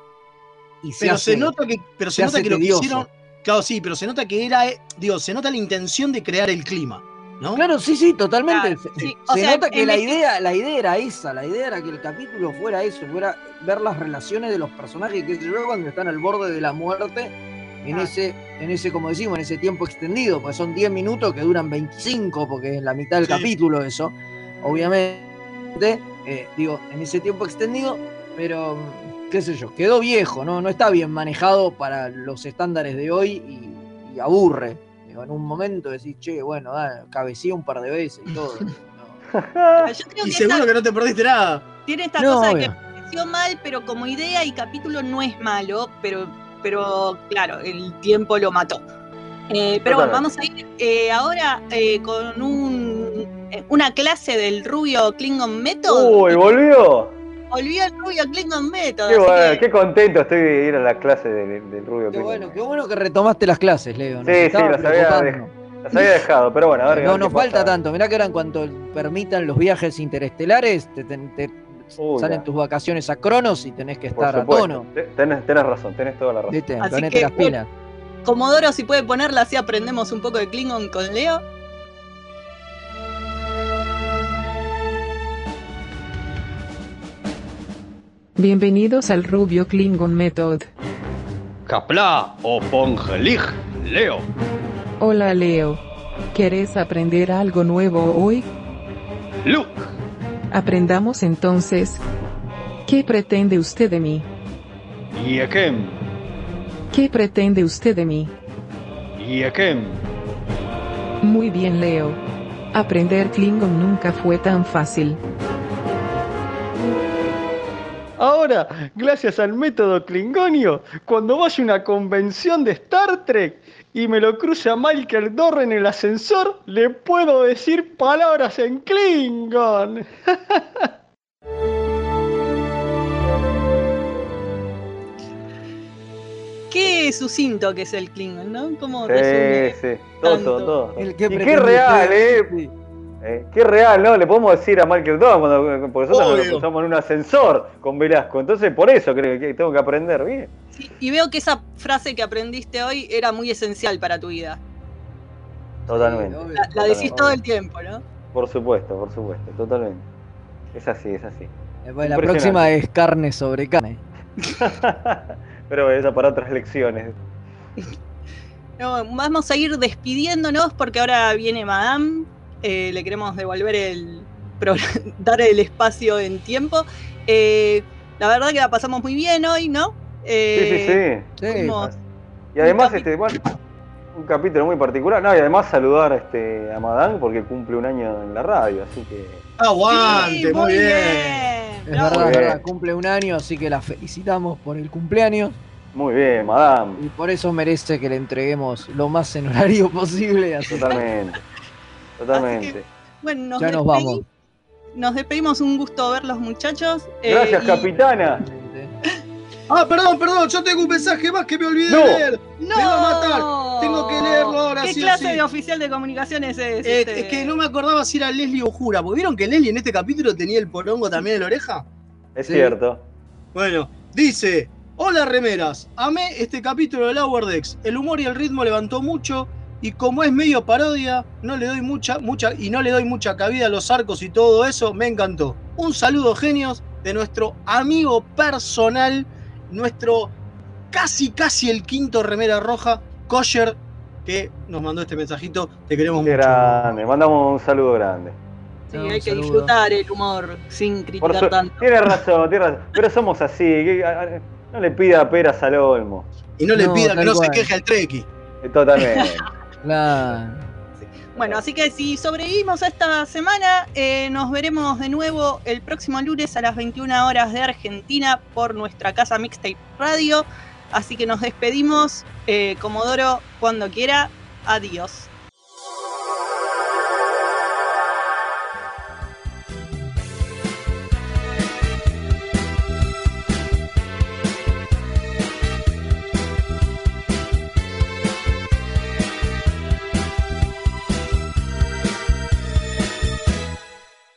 Y se Pero hace- se nota que, pero se se nota hace que lo que hicieron. Claro, sí, pero se nota que era, eh, digo, se nota la intención de crear el clima, ¿no? Claro, sí, sí, totalmente. Claro, se sí. se O sea, nota que la idea, la idea era esa, la idea era que el capítulo fuera eso, fuera ver las relaciones de los personajes, que yo, cuando están al borde de la muerte, en Ah. ese, en ese, como decimos, en ese tiempo extendido, pues son 10 minutos que duran 25, porque es la mitad del Sí. capítulo eso, obviamente, eh, digo, en ese tiempo extendido, pero qué sé yo, quedó viejo, ¿no? No está bien manejado para los estándares de hoy y, y aburre. Digo, en un momento decís, che, bueno, da, cabecía un par de veces y todo. *laughs* Y que seguro esta- que no te perdiste nada. tiene esta No, cosa de que pareció mal, pero como idea y capítulo no es malo, pero, pero claro, el tiempo lo mató. Eh, pero bueno, vamos a ir eh, ahora eh, con un, una clase del rubio Klingon Method. Uy, volvió. volví al Rubio Klingon Method. Qué bueno, que- qué contento estoy de ir a la clase del, del Rubio Qué Klingon. bueno, qué bueno que retomaste las clases, Leo. Nos Sí, sí, las había, dej- las había dejado, pero bueno, a ver. No nos falta pasa. tanto. Mirá que ahora en cuanto permitan los viajes interestelares, te, te- te Uy, salen ya. tus vacaciones a Cronos y tenés que estar a tono. Te- Tenés, tenés razón, tenés toda la razón. ¿Viste? Así Ponete que, las pilas. Comodoro, si puede ponerla así, aprendemos un poco de Klingon con Leo. Bienvenidos al Rubio Klingon Method. Kapla o Pongelig, Leo. Hola Leo. ¿Querés aprender algo nuevo hoy? Luke. Aprendamos entonces. ¿Qué pretende usted de mí? Yekem. ¿Qué pretende usted de mí? Yekem. Muy bien Leo. Aprender Klingon nunca fue tan fácil. Ahora, gracias al método Klingonio, cuando vaya a una convención de Star Trek y me lo cruce a Michael Dorr en el ascensor, le puedo decir palabras en Klingon. *laughs* Qué sucinto que es el Klingon, ¿no? ¿Cómo Sí, resume sí, todo, tanto? todo, todo. El que y qué real, eh. Eh, Qué real, ¿no? Le podemos decir a Michael Dodd cuando porque nosotros nos Obvio. cruzamos en un ascensor con Velasco. Entonces, por eso creo que tengo que aprender bien. Y veo que esa frase que aprendiste hoy era muy esencial para tu vida. Totalmente. La, la Totalmente. decís todo el tiempo, ¿no? Por supuesto, por supuesto, totalmente. Es así, es así. Después la próxima es carne sobre carne. *laughs* Pero eso para otras lecciones. *laughs* No, vamos a ir despidiéndonos porque ahora viene Madame. Eh, le queremos devolver el. *laughs* dar el espacio en tiempo. Eh, la verdad que la pasamos muy bien hoy, ¿no? Eh, sí, sí, sí. Y además, este, bueno, un capítulo muy particular. No, y además saludar este, a Madame porque cumple un año en la radio, así que. Aguante, Sí, muy bien. Es verdad, es bien. verdad, cumple un año, así que la felicitamos por el cumpleaños. Muy bien, Madame. Y por eso merece que le entreguemos lo más en horario *laughs* posible. así que- Totalmente. Totalmente. Bueno, nos, Ya nos despedí- vamos. nos despedimos, un gusto verlos, muchachos. eh, Gracias, y- capitana. Ah, perdón, perdón, yo tengo un mensaje más que me olvidé No. de leer. ¡No! Me va a matar. Tengo que leerlo ahora, ¿Qué sí clase sí. de oficial de comunicaciones es? Eh, este? Es que no me acordaba si era Leslie o Jura. porque ¿Vieron que Leslie en este capítulo tenía el porongo también en la oreja? Es Sí. cierto. Bueno, dice: Hola remeras, amé este capítulo de Lower Decks. El humor y el ritmo levantó mucho. Y como es medio parodia, no le doy mucha, mucha, y no le doy mucha cabida a los arcos y todo eso, me encantó. Un saludo, genios, de nuestro amigo personal, nuestro casi, casi el quinto remera roja, Kosher, que nos mandó este mensajito. Te queremos Qué mucho. grande. Mandamos un saludo grande. Sí, hay que saludo. disfrutar el humor sin criticar su- tanto. Tiene razón, tiene razón. Pero somos así. que- no le pida peras al olmo. Y no le No, pida que no se queje al Treki. Eh, Totalmente. *laughs* Claro. Bueno, así que si sobrevivimos a esta semana, eh, nos veremos de nuevo el próximo lunes a las 21 horas de Argentina por nuestra casa Mixtape Radio. Así que nos despedimos. Eh, Comodoro, cuando quiera. Adiós.